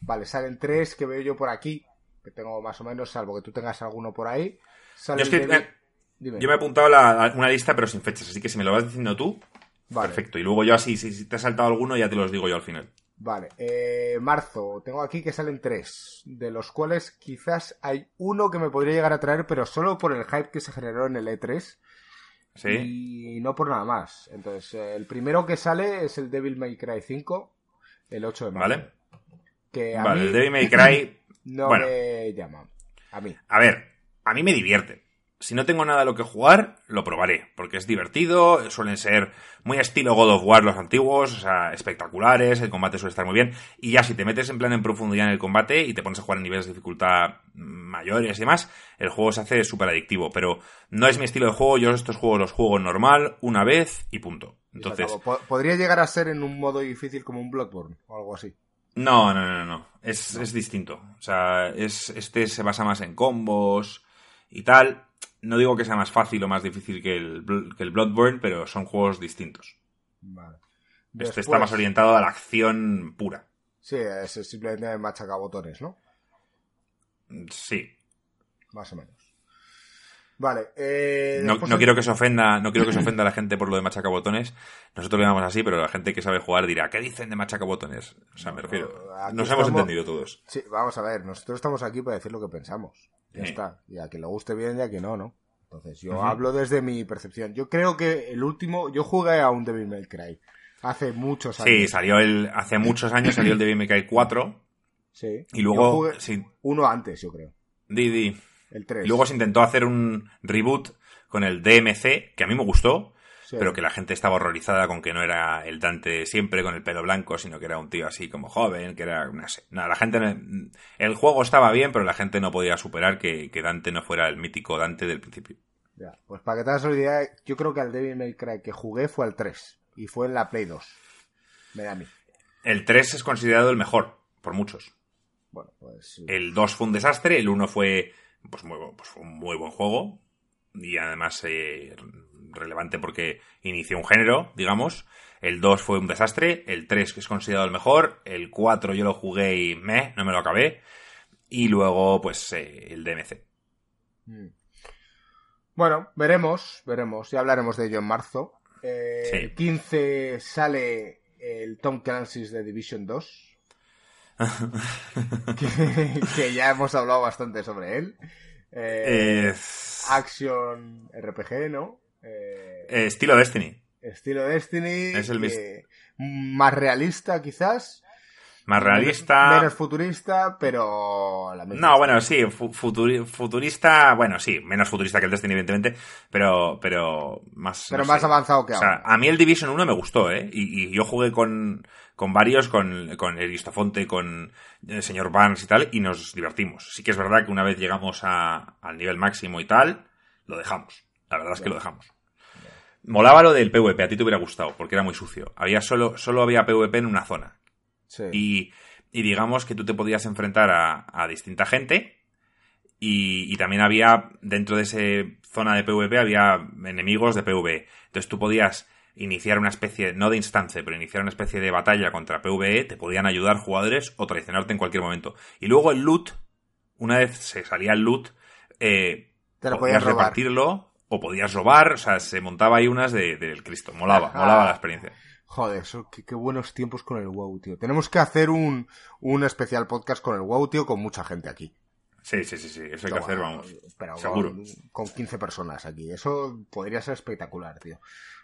vale, salen tres que veo yo por aquí, que tengo más o menos, salvo que tú tengas alguno por ahí. Yo es que, el de- eh, Dime. Yo me he apuntado la- una lista, pero sin fechas, así que si me lo vas diciendo tú, Vale, perfecto. Y luego yo así, si, si te ha saltado alguno, ya te los digo yo al final. Vale, eh, marzo, tengo aquí que salen tres, de los cuales quizás hay uno que me podría llegar a traer, pero solo por el hype que se generó en el E3 ¿Sí? y no por nada más. Entonces, eh, el primero que sale es el Devil May Cry 5, el 8 de marzo. ¿Vale? Que a Vale, mí el Devil May Cry, no bueno. me llama. A mí. a ver, a mí me divierte. Si no tengo nada a lo que jugar, lo probaré, porque es divertido, suelen ser muy estilo God of War los antiguos, o sea, espectaculares, el combate suele estar muy bien, y ya si te metes en plan en profundidad en el combate y te pones a jugar en niveles de dificultad mayores y demás, el juego se hace súper adictivo, pero no es mi estilo de juego, yo estos juegos los juego normal, una vez y punto. Entonces, Podría llegar a ser en un modo difícil como un Bloodborne o algo así. No, no, no, no. Es, es distinto. O sea, es, este se basa más en combos y tal. No digo que sea más fácil o más difícil que el, que el Bloodborne, pero son juegos distintos. Vale. Este está más orientado a la acción pura. Sí, es simplemente machacabotones, ¿no? Sí. Más o menos. Vale. Eh, No, quiero que se ofenda, no quiero que se ofenda a la gente por lo de machacabotones. Nosotros lo llamamos así, pero la gente que sabe jugar dirá, ¿qué dicen de machacabotones? O sea, me refiero. Nos hemos entendido todos. Sí, vamos a ver, nosotros estamos aquí para decir lo que pensamos. Ya Sí. está. Y a que le guste bien y a que no, ¿no? Entonces, yo hablo desde mi percepción. Yo creo que el último, yo jugué a un Devil May Cry hace muchos años. Sí, salió el, hace muchos años salió el Devil May Cry 4 Sí. y luego, jugué sí, uno antes, yo creo. di, di. El 3. Y luego se intentó hacer un reboot con el DMC, que a mí me gustó, Sí. pero que la gente estaba horrorizada con que no era el Dante siempre con el pelo blanco, sino que era un tío así como joven, que era, no sé. No, la gente, el juego estaba bien, pero la gente no podía superar que, que Dante no fuera el mítico Dante del principio. Ya, Pues para que te hagas una idea, yo creo que al Devil May Cry que jugué fue al 3. Y fue en la Play 2. Me da a mí. El 3 es considerado el mejor, por muchos. Bueno, pues... El 2 fue un desastre, el 1 fue, pues, muy, pues fue un muy buen juego. Y además eh, relevante porque inició un género, digamos. El 2 fue un desastre, el 3 que es considerado el mejor, el 4 yo lo jugué y me, no me lo acabé. Y luego, pues, eh, el DMC. Mm. Bueno, veremos, veremos. Ya hablaremos de ello en marzo. Eh, Sí. El 15 sale el Tom Clancy's de Division 2. que, que ya hemos hablado bastante sobre él. Eh, Eh, Action RPG, ¿no? Eh, eh, estilo Destiny. estilo Destiny. es el que- más realista, quizás. Más realista. Menos futurista, pero. a la misma No, bueno, sí, fu- futuri- futurista, bueno, sí, menos futurista que el Destiny, evidentemente, pero, pero más... Pero no más sé. avanzado que O sea, ahora. a mí el Division 1 me gustó, ¿eh? Y, y yo jugué con, con varios, con, con Eristofonte, con el señor Barnes y tal, y nos divertimos. Sí que es verdad que una vez llegamos a- al nivel máximo y tal, lo dejamos. La verdad es que lo dejamos. Molaba lo del PvP, a ti te hubiera gustado, porque era muy sucio. Había solo, solo había PvP en una zona. Sí. Y, y digamos que tú te podías enfrentar a, a distinta gente. Y, y también había, dentro de esa zona de PvP, había enemigos de PvE. Entonces tú podías iniciar una especie, no de instancia, pero iniciar una especie de batalla contra PvE. Te podían ayudar jugadores o traicionarte en cualquier momento. Y luego el loot, una vez se salía el loot, eh, Te lo podías repartirlo o podías robar. O sea, se montaba ahí unas de- del Cristo. Molaba, Ajá. molaba la experiencia. Joder, eso, qué, qué buenos tiempos con el WoW, tío. Tenemos que hacer un, un especial podcast con el WoW, tío, con mucha gente aquí. Sí, sí, sí, sí. Eso hay que hacer, vamos. Pero seguro. Con, con 15 personas aquí. Eso podría ser espectacular, tío.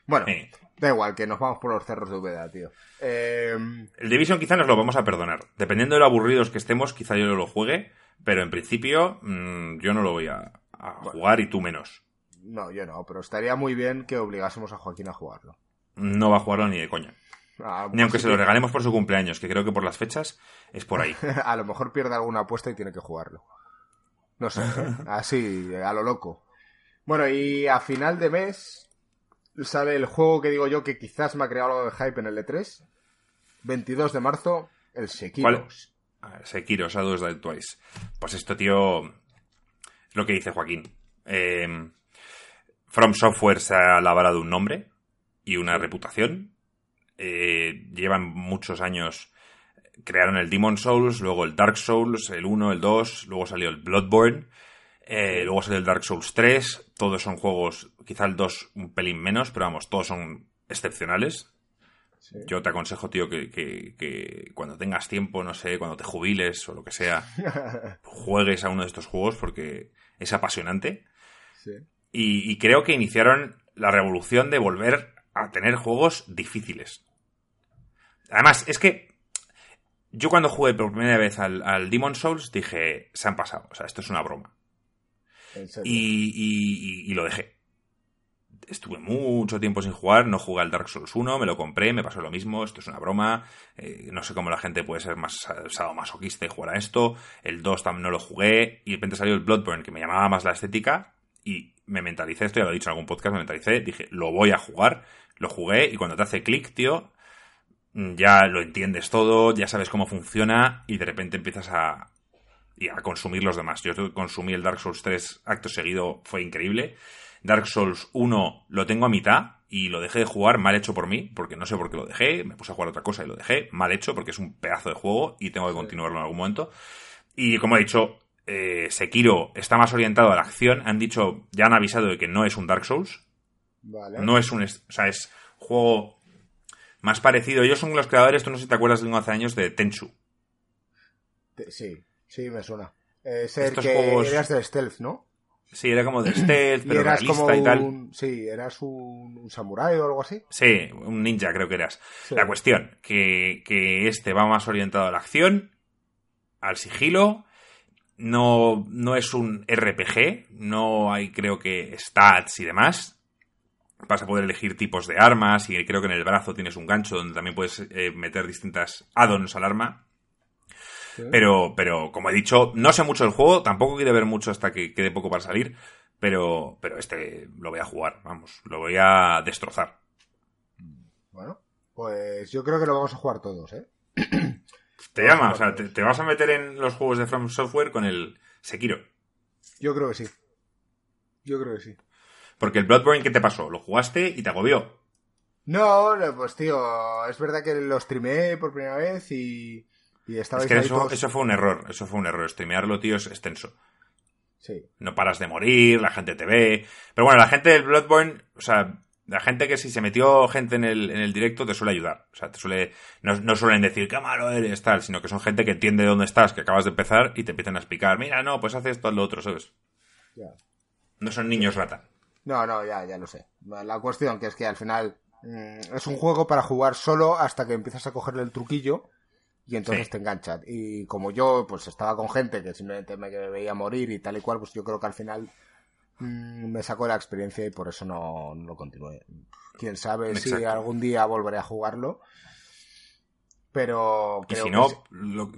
Bueno, Sí. da igual, que nos vamos por los cerros de Úbeda, tío. Eh, El Division quizá nos lo vamos a perdonar. Dependiendo de lo aburridos que estemos, quizá yo lo juegue. Pero en principio, mm, yo no lo voy a, a jugar y tú menos. No, yo no, pero estaría muy bien que obligásemos a Joaquín a jugarlo. No va a jugarlo ni de coña. Ah, Ni aunque se lo regalemos por su cumpleaños, que creo que por las fechas es por ahí. a lo mejor pierde alguna apuesta y tiene que jugarlo. No sé, ¿eh? así, a lo loco. Bueno, y a final de mes sale el juego que digo yo que quizás me ha creado algo de hype en el E3. 22 de marzo, el Sekiro. ¿Cuál? A ver, Sekiro, Shadows Die Twice. Pues esto, tío, es lo que dice Joaquín. Eh, From Software se ha labrado un nombre y una reputación. Eh, llevan muchos años. Crearon el Demon Souls, luego el Dark Souls, el 1, el 2, luego salió el Bloodborne, eh, luego salió el Dark Souls 3. Todos son juegos, quizá el 2 un pelín menos, pero vamos, todos son excepcionales. Sí. Yo te aconsejo, tío, que, que- que cuando tengas tiempo, no sé, cuando te jubiles o lo que sea, juegues a uno de estos juegos porque es apasionante. Sí. Y, y creo que iniciaron la revolución de volver a tener juegos difíciles. Además, es que yo cuando jugué por primera vez al, al Demon Souls dije, se han pasado, o sea, esto es una broma. Y, y- y- y lo dejé. Estuve mucho tiempo sin jugar, no jugué al Dark Souls 1, me lo compré, me pasó lo mismo, esto es una broma, eh, no sé cómo la gente puede ser más sa- sadomasoquista y jugar a esto, el 2 también no lo jugué, y de repente salió el Bloodborne, que me llamaba más la estética, y me mentalicé, esto ya lo he dicho en algún podcast, me mentalicé, dije, lo voy a jugar, lo jugué, y cuando te hace clic, tío, mm, ya lo entiendes todo, ya sabes cómo funciona, y de repente empiezas a, y a consumir los demás. Yo consumí el Dark Souls 3 acto seguido, fue increíble. Dark Souls 1 lo tengo a mitad y lo dejé de jugar mal hecho por mí, porque no sé por qué lo dejé, me puse a jugar otra cosa y lo dejé mal hecho porque es un pedazo de juego y tengo que continuarlo en algún momento. Y como he dicho, eh, Sekiro está más orientado a la acción, han dicho, ya han avisado de que no es un Dark Souls, Vale. no es un, o sea, es juego más parecido. Ellos son los creadores, tú no sé si te acuerdas de hace años de Tenchu. Te- Sí, sí, me suena. Es el Estos que juegos- eras de stealth, ¿no? Sí, era como de stealth, Y pero eras realista como y tal. un... Sí, eras un, un samurái o algo así. Sí, un ninja creo que eras. Sí. La cuestión, que, que este va más orientado a la acción, al sigilo, no, no es un RPG, no hay creo que stats y demás. Vas a poder elegir tipos de armas y creo que en el brazo tienes un gancho donde también puedes eh, meter distintas add-ons al arma. Pero, pero, como he dicho, no sé mucho del juego, tampoco quiero ver mucho hasta que quede poco para salir, pero, pero este lo voy a jugar, vamos, lo voy a destrozar. Bueno, pues yo creo que lo vamos a jugar todos, ¿eh? Te llama, o sea, te, vas a meter en los juegos de From Software con el Sekiro. Yo creo que sí. Yo creo que sí. Porque el Bloodborne, ¿qué te pasó? Lo jugaste y te agobió. No, pues tío, es verdad que lo streamé por primera vez y, Y es que eso, eso fue un error, eso fue un error. Streamearlo, tío, es extenso. Sí. No paras de morir, la gente te ve. Pero bueno, la gente del Bloodborne, o sea, la gente que si se metió gente en el, en el directo te suele ayudar. O sea, te suele. No, no suelen decir qué malo eres, tal, sino que son gente que entiende dónde estás, que acabas de empezar y te empiezan a explicar. Mira, no, pues haces esto, lo otro, ¿sabes? Ya. No son niños rata. No, no, ya, ya lo sé. La cuestión que es que al final mm, es un juego para jugar solo hasta que empiezas a cogerle el truquillo y entonces te enganchan. Y como yo pues estaba con gente que simplemente me veía morir y tal y cual, pues yo creo que al final mm, me sacó la experiencia y por eso no, lo continué. Quién sabe si algún día volveré a jugarlo. Pero... Y si no,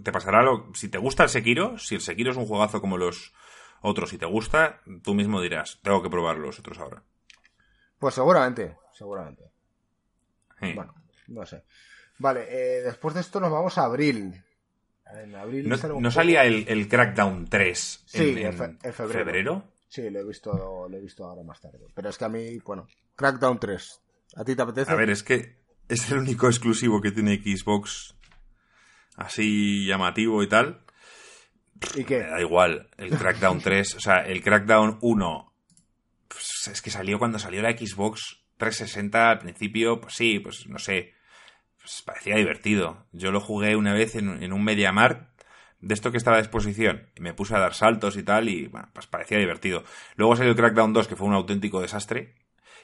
te pasará lo... Si te gusta el Sekiro, si el Sekiro es un juegazo como los otros, si te gusta, tú mismo dirás, tengo que probar los otros ahora. Pues seguramente, seguramente. Bueno, no sé. Vale, eh, después de esto nos vamos a abril. En abril ¿No, salía el, Crackdown 3 sí, en, febrero. Sí, lo he, visto, lo he visto ahora más tarde. Pero es que a mí, bueno, Crackdown 3. ¿A ti te apetece? A ver, es que es el único exclusivo que tiene Xbox así llamativo y tal. ¿Y qué? da igual. El Crackdown 3, o sea, el Crackdown 1. Pues es que salió cuando salió la Xbox 360 al principio, pues sí, pues no sé pues parecía divertido. Yo lo jugué una vez en, un MediaMarkt de esto que estaba a disposición y me puse a dar saltos y tal y bueno, pues parecía divertido. Luego salió el Crackdown 2 que fue un auténtico desastre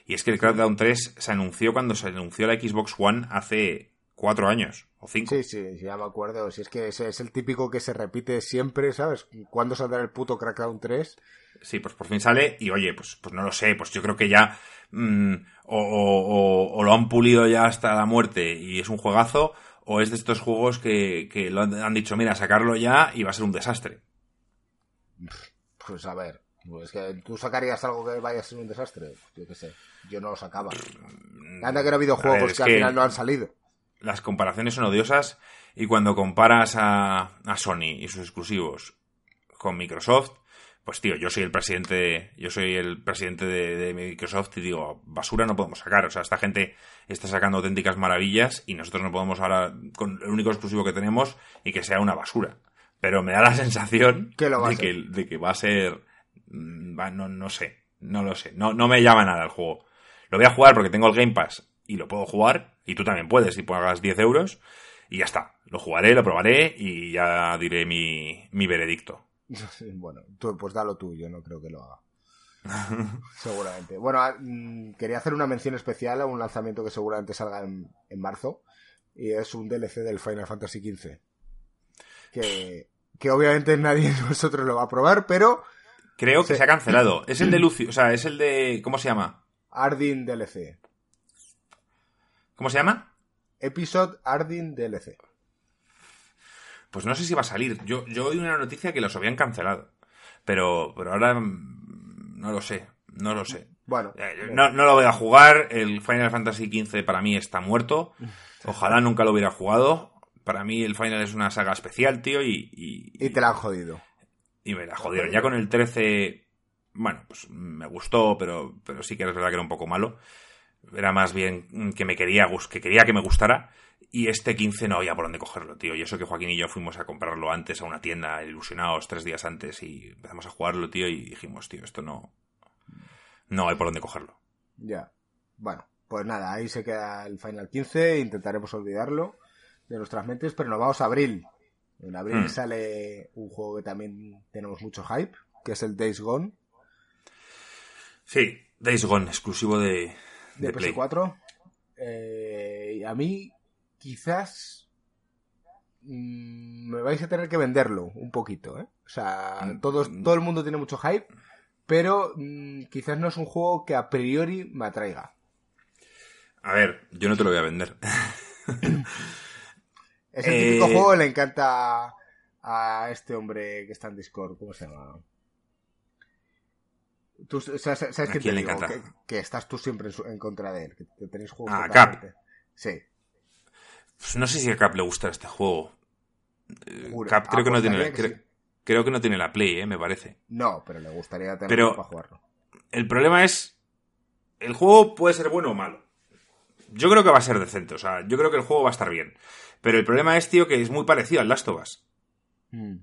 y es que el Crackdown 3 se anunció cuando se anunció la Xbox One hace cuatro años o cinco. Sí, sí, ya me acuerdo. Si es que ese es el típico que se repite siempre, ¿sabes? ¿Cuándo saldrá el puto Crackdown 3? Sí, pues por fin sale y oye, pues, pues no lo sé, pues yo creo que ya mm, o, lo han pulido ya hasta la muerte y es un juegazo, o es de estos juegos que, lo han, dicho, mira, sacarlo ya y va a ser un desastre. Pues a ver, pues que tú sacarías algo que vaya a ser un desastre, yo qué sé, yo no lo sacaba. Mm, Anda que no ha habido juegos que, al final no han salido. Las comparaciones son odiosas y cuando comparas a, a Sony y sus exclusivos con Microsoft, pues tío, yo soy el presidente, yo soy el presidente de, Microsoft y digo, basura no podemos sacar. O sea, esta gente está sacando auténticas maravillas y nosotros no podemos ahora, con el único exclusivo que tenemos, y que sea una basura. Pero me da la sensación de, que, de, que, va a ser, mm, no, no sé, no lo sé, no, no me llama nada el juego. Lo voy a jugar porque tengo el Game Pass y lo puedo jugar, y tú también puedes si pagas 10 euros, y ya está. Lo jugaré, lo probaré y ya diré mi, mi veredicto. bueno, tú, pues da lo tuyo, no creo que lo haga. seguramente. Bueno, ah, mm, quería hacer una mención especial a un lanzamiento que seguramente salga en, marzo. Y es un DLC del Final Fantasy XV. Que, que obviamente nadie de nosotros lo va a probar, pero. Creo que se, ha cancelado. Es el de Lucio, o sea, es el de. ¿Cómo se llama? Ardin DLC. ¿Cómo se llama? Episode Ardin DLC. Pues no sé si va a salir. Yo, yo oí una noticia que los habían cancelado. Pero, pero ahora mm, no lo sé. No lo sé. Bueno. Eh, no, no lo voy a jugar. El Final Fantasy XV para mí está muerto. Ojalá nunca lo hubiera jugado. Para mí el Final es una saga especial, tío, y... Y, te la han jodido. Y me la jodieron. Ya con el 13... Bueno, pues me gustó, pero, pero sí que es verdad que era un poco malo. Era más bien que me quería, que quería que me gustara. Y este 15 no había por dónde cogerlo, tío. Y eso que Joaquín y yo fuimos a comprarlo antes a una tienda, ilusionados, tres días antes, y empezamos a jugarlo, tío, y dijimos, tío, esto no. No hay por dónde cogerlo. Ya. Bueno, pues nada, ahí se queda el Final 15, intentaremos olvidarlo de nuestras mentes, pero nos vamos a abril. En abril hmm. sale un juego que también tenemos mucho hype, que es el Days Gone. Sí, Days Gone, exclusivo de, de, PS4. Eh, a mí quizás mm, me vais a tener que venderlo un poquito, ¿eh? O sea, mm, todos, mm. todo el mundo tiene mucho hype, pero quizás no es un juego que a priori me atraiga. A ver, yo no te lo voy a vender. es el típico eh, juego que le encanta a este hombre que está en Discord, ¿cómo se llama? Tú, ¿Sabes, qué te digo? Que, estás tú siempre en, contra de él, que tenéis juegos ah, Cap. Sí. Pues no sé si a Cap le gusta este juego. Eh, Cap creo que no tiene la, creo, que no tiene la Play, eh, me parece. No, pero le gustaría tenerlo para jugarlo. El problema es. El juego puede ser bueno o malo. Yo creo que va a ser decente, o sea, yo creo que el juego va a estar bien. Pero el problema es, tío, que es muy parecido al Last of Us. Mm.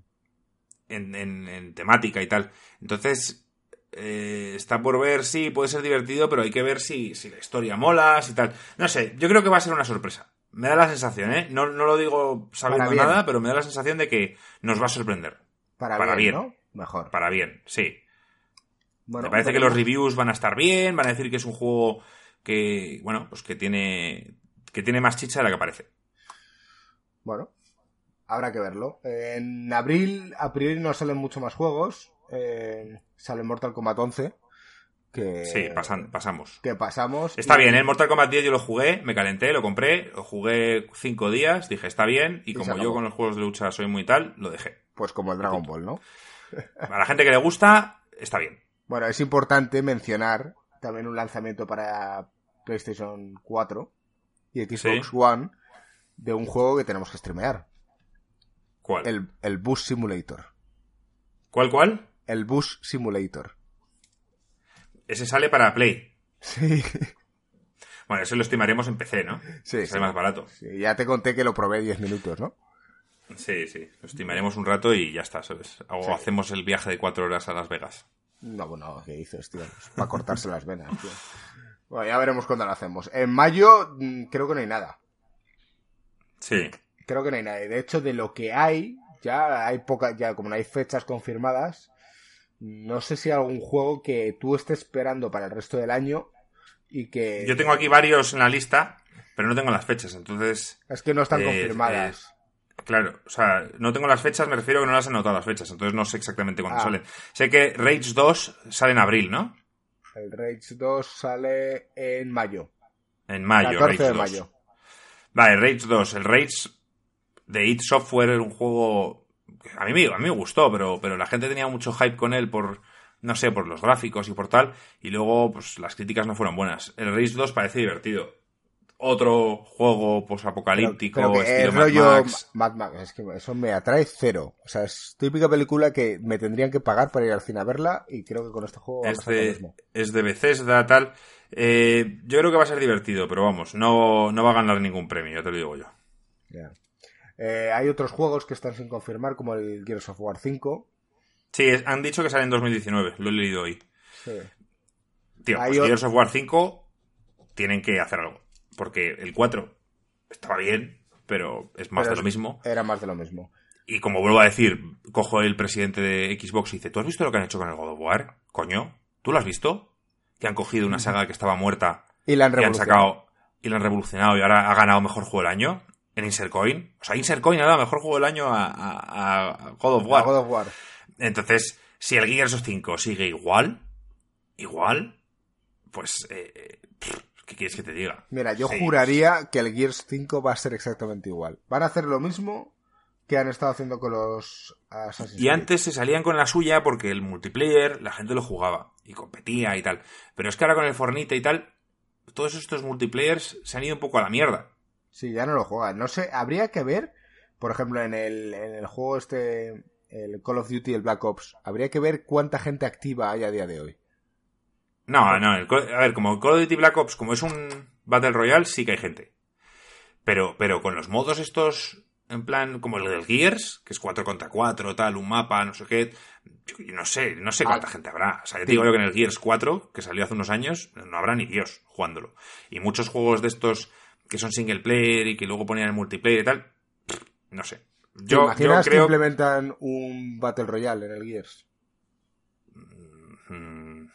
En, en- en temática y tal. Entonces, eh, está por ver si puede ser divertido, pero hay que ver si, si la historia mola, si tal. No sé, yo creo que va a ser una sorpresa. Me da la sensación, ¿eh? No, no lo digo sabiendo nada, pero me da la sensación de que nos va a sorprender. Para, Para bien, bien. ¿no? Mejor. Para bien, sí. Bueno, Me parece que los reviews van a estar bien, van a decir que es un juego que, bueno, pues que tiene, que tiene más chicha de la que parece. Bueno, habrá que verlo. En abril, a priori no salen mucho más juegos. Eh, sale Mortal Kombat 11. Que, Sí, pasan, pasamos. que pasamos. Está y- bien, ¿eh? el Mortal Kombat 10 yo lo jugué, me calenté, lo compré, lo jugué cinco días, dije está bien, y como yo con los juegos de lucha soy muy tal, lo dejé. Pues como el Dragon Ball, ¿no? A la gente que le gusta, está bien. Bueno, es importante mencionar también un lanzamiento para PlayStation 4 y Xbox Sí. One de un juego que tenemos que streamear. ¿Cuál? El, el Bus Simulator. ¿Cuál, cuál? El Bus Simulator. Ese sale para Play. Sí, Bueno, ese lo estimaremos en PC, ¿no? sí. Sale más barato. sí. Ya te conté que lo probé 10 minutos, ¿no? Sí, sí. Lo estimaremos un rato y ya está, ¿sabes? O Sí. hacemos el viaje de cuatro horas a Las Vegas. No, bueno, ¿qué dices, tío? para cortarse las venas, tío. Bueno, ya veremos cuándo lo hacemos. En mayo mm, creo que no hay nada. Sí. Creo que no hay nada. Y De hecho, de lo que hay, ya hay poca, ya como no hay fechas confirmadas, no sé si hay algún juego que tú estés esperando para el resto del año y que Yo tengo aquí varios en la lista, pero no tengo las fechas, entonces... es que no están eh, confirmadas. Claro, o sea, no tengo las fechas, me refiero a que no las he anotado las fechas, entonces no sé exactamente cuándo Ah. salen. Sé que Rage 2 sale en abril, ¿no? El Rage 2 sale en mayo. En mayo, 14 Rage de 2. mayo. Vale, Rage 2. El Rage de id Software era un juego a mí, me- a mí me gustó, pero, pero la gente tenía mucho hype con él por, no sé, por los gráficos y por tal, y luego pues las críticas no fueron buenas. El Rage 2 parece divertido. Otro juego posapocalíptico, estilo es Mad Max. Mad Max. Es que eso me atrae cero. O sea, es típica película que me tendrían que pagar para ir al cine a verla y creo que con este juego Es de, mismo. es de Bethesda, tal. Eh, yo creo que va a ser divertido, pero vamos, no, no va a ganar ningún premio, ya te lo digo yo. Ya. Eh, hay otros juegos que están sin confirmar, como el Gears of War 5. Sí, han dicho que sale en 2019, lo he leído hoy. Sí. Tío, pues o- Gears of War 5 tienen que hacer algo. Porque el 4 estaba bien, pero es más Pero de lo mismo. Era más de lo mismo. Y como vuelvo a decir, cojo el presidente de Xbox y dice, ¿tú has visto lo que han hecho con el God of War? Coño, ¿tú lo has visto? Que han cogido una saga que estaba muerta Y la han y han revolucionado. sacado y la han revolucionado y ahora ha ganado mejor juego del año en Insert Coin. O sea, Insert Coin ha dado mejor juego del año a, a- a God of War. God of War. Entonces, si el Gears of 5 sigue igual, igual, pues, eh, eh, pff, ¿qué quieres que te diga? Mira, yo Sí. juraría que el Gears 5 va a ser exactamente igual. Van a hacer lo mismo que han estado haciendo con los Assassin's Y Creed. antes se salían con la suya porque el multiplayer la gente lo jugaba y competía y tal. Pero es que ahora con el Fornite y tal, todos estos multiplayers se han ido un poco a la mierda. Sí, ya no lo juegan. No sé, habría que ver, por ejemplo, en el, en el juego este, el Call of Duty, el Black Ops, habría que ver cuánta gente activa hay a día de hoy. No, no, el a ver, como el Call of Duty Black Ops, como es un Battle Royale, sí que hay gente. Pero, pero con los modos estos, en plan, como el del Gears, que es 4 contra 4, tal, un mapa, no sé qué, yo no sé, no sé cuánta Ah, gente habrá. O sea, yo te digo yo que en el Gears 4, que salió hace unos años, no habrá ni Dios jugándolo. Y muchos juegos de estos que son single player y que luego ponían el multiplayer y tal, no sé. ¿Te Yo, yo imaginas que implementan un Battle Royale en el Gears? Mm,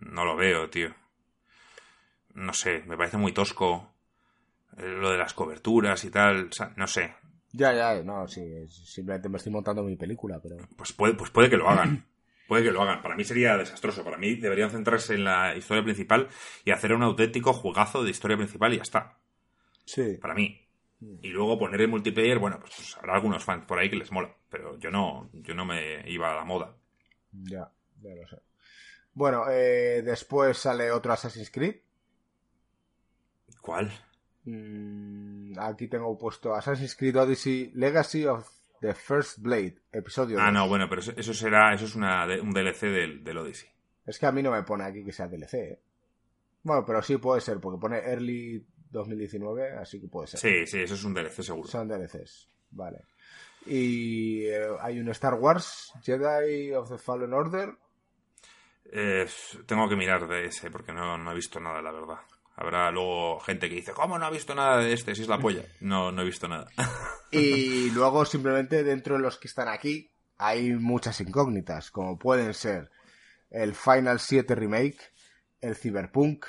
No lo veo, tío. No sé, me parece muy tosco eh, lo de las coberturas y tal. o sea, no sé. Ya, ya, no, sí, simplemente me estoy montando mi película, pero... Pues puede, pues puede que lo hagan. Puede que lo hagan. Para mí sería desastroso. Para mí deberían centrarse en la historia principal y hacer un auténtico jugazo de historia principal y ya está. Sí. Para mí. Y luego poner el multiplayer, bueno, pues habrá algunos fans por ahí que les mola. Pero yo no, yo no me iba a la moda. Ya, ya lo sé. Bueno, eh, después sale otro Assassin's Creed. ¿Cuál? Mm, aquí tengo puesto Assassin's Creed Odyssey Legacy of the First Blade, episodio Ah, 2. no, bueno, pero eso, eso será, eso es una, un DLC del, del Odyssey. Es que a mí no me pone aquí que sea DLC, ¿eh? Bueno, pero sí puede ser, porque pone Early 2019, así que puede ser. Sí, sí, eso es un DLC seguro. Son DLCs, vale. Y eh, hay un Star Wars Jedi of the Fallen Order. Eh, tengo que mirar de ese porque no, no he visto nada, la verdad. Habrá luego gente que dice, ¿cómo no ha visto nada de este? Si es la polla. No, no he visto nada. Y luego simplemente dentro de los que están aquí hay muchas incógnitas, como pueden ser el Final 7 Remake, el Cyberpunk,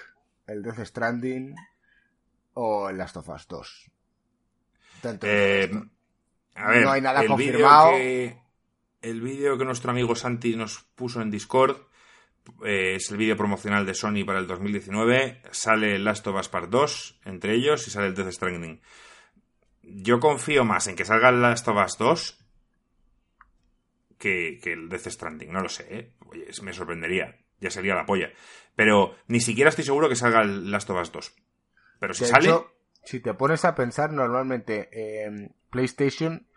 el Death Stranding o el Last of Us 2. Dentro de todo Eh, a ver, No hay nada el confirmado. que- el vídeo que nuestro amigo Santi nos puso en Discord eh, es el vídeo promocional de Sony para el 2019. Sale el Last of Us Part 2 entre ellos y sale el Death Stranding. Yo confío más en que salga el Last of Us 2 que, que el Death Stranding. No lo sé, ¿eh? Oye, me sorprendería. Ya sería la polla. Pero ni siquiera estoy seguro que salga el Last of Us 2. Pero si De sale... hecho, si te pones a pensar, normalmente eh, PlayStation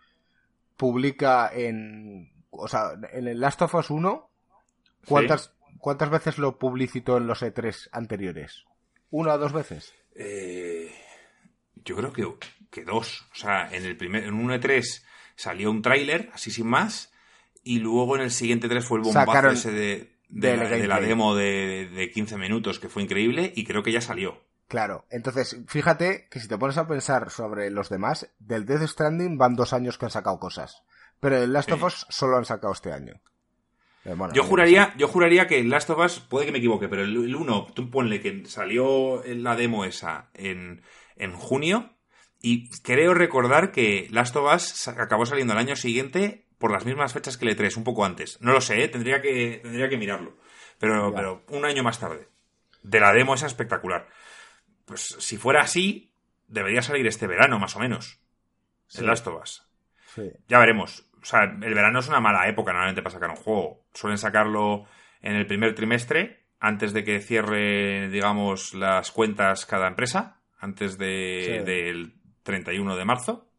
publica en. O sea, en el Last of Us 1, ¿cuántas, ¿cuántas veces lo publicitó en los E3 anteriores? ¿Una o dos veces? Eh, yo creo que, que dos. O sea, en el primer, en un E3 salió un tráiler, así sin más, y luego en el siguiente 3 fue el bombazo Sacaron ese de, de, la, de la gameplay. demo de, de 15 minutos, que fue increíble, y creo que ya salió. Claro, entonces fíjate que si te pones a pensar sobre los demás, del Death Stranding van dos años que han sacado cosas, pero del Last Sí. of Us solo han sacado este año. Eh, bueno, Yo juraría, yo juraría que el Last of Us, puede que me equivoque, pero el, el 1, tú ponle que salió la demo esa en, en junio, y creo recordar que Last of Us acabó saliendo el año siguiente por las mismas fechas que el E3, un poco antes. No lo sé, ¿eh? tendría, que, tendría que mirarlo. Pero, pero un año más tarde. De la demo esa espectacular. Pues si fuera así, debería salir este verano, más o menos. Sí. El Last of Us. Sí. Ya veremos. O sea, el verano es una mala época normalmente para sacar un juego. Suelen sacarlo en el primer trimestre, antes de que cierre, digamos, las cuentas cada empresa, antes de, Sí. del 31 de marzo.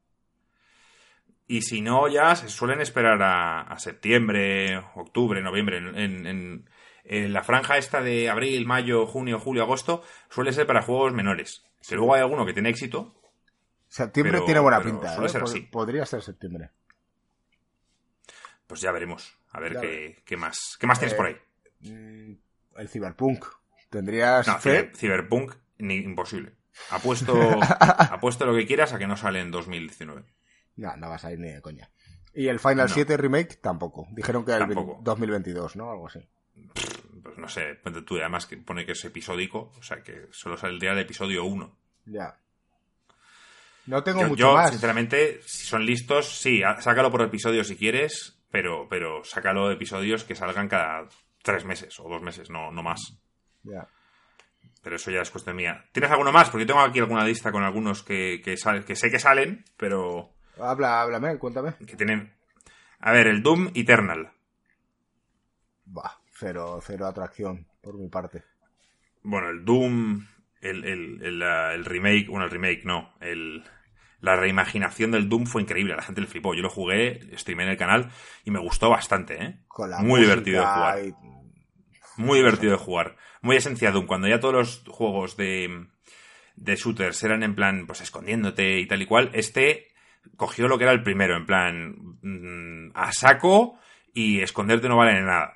Y si no, ya se suelen esperar a, a septiembre, octubre, noviembre. En, en- en la franja esta de abril, mayo, junio, julio, agosto, suele ser para juegos menores. Que luego hay alguno que tiene éxito, Septiembre Pero- tiene buena pinta, suele ¿eh? ser así. Podría ser septiembre. pues ya veremos. A ver qué, qué más. ¿Qué más tienes Eh, por ahí? Mm, el Cyberpunk. ¿Tendrías No, fe? Cyberpunk, ni, imposible. Apuesto, apuesto lo que quieras a que no sale en 2019. No, no vas a ir ni de coña. Y el Final No. 7 Remake tampoco. Dijeron que era el Tampoco. 2022, ¿no? Algo así. Pues no sé, tú, además que pone que es episódico, o sea que solo saldría el episodio 1. Ya. No tengo Yo, mucho yo, más. sinceramente, si son listos, sí, sácalo por episodio si quieres, pero, pero sácalo episodios que salgan cada tres meses o dos meses, no, no más. Ya. Pero eso ya es cuestión mía. ¿Tienes alguno más? Porque yo tengo aquí alguna lista con algunos que, que, sal- que sé que salen, pero Habla, háblame, cuéntame. que tienen... A ver, el Doom Eternal. Bah, cero, cero atracción por mi parte. Bueno, el Doom, el, el, el, el remake, bueno, el remake no, el, la reimaginación del Doom fue increíble, a la gente le flipó. Yo lo jugué, streamé en el canal y me gustó bastante, ¿eh? Con la Muy divertido de jugar. y- Muy divertido de jugar. Muy esencia Doom, cuando ya todos los juegos de, de shooters eran en plan, pues escondiéndote y tal y cual, este cogió lo que era el primero, en plan, mm, a saco y esconderte no vale nada.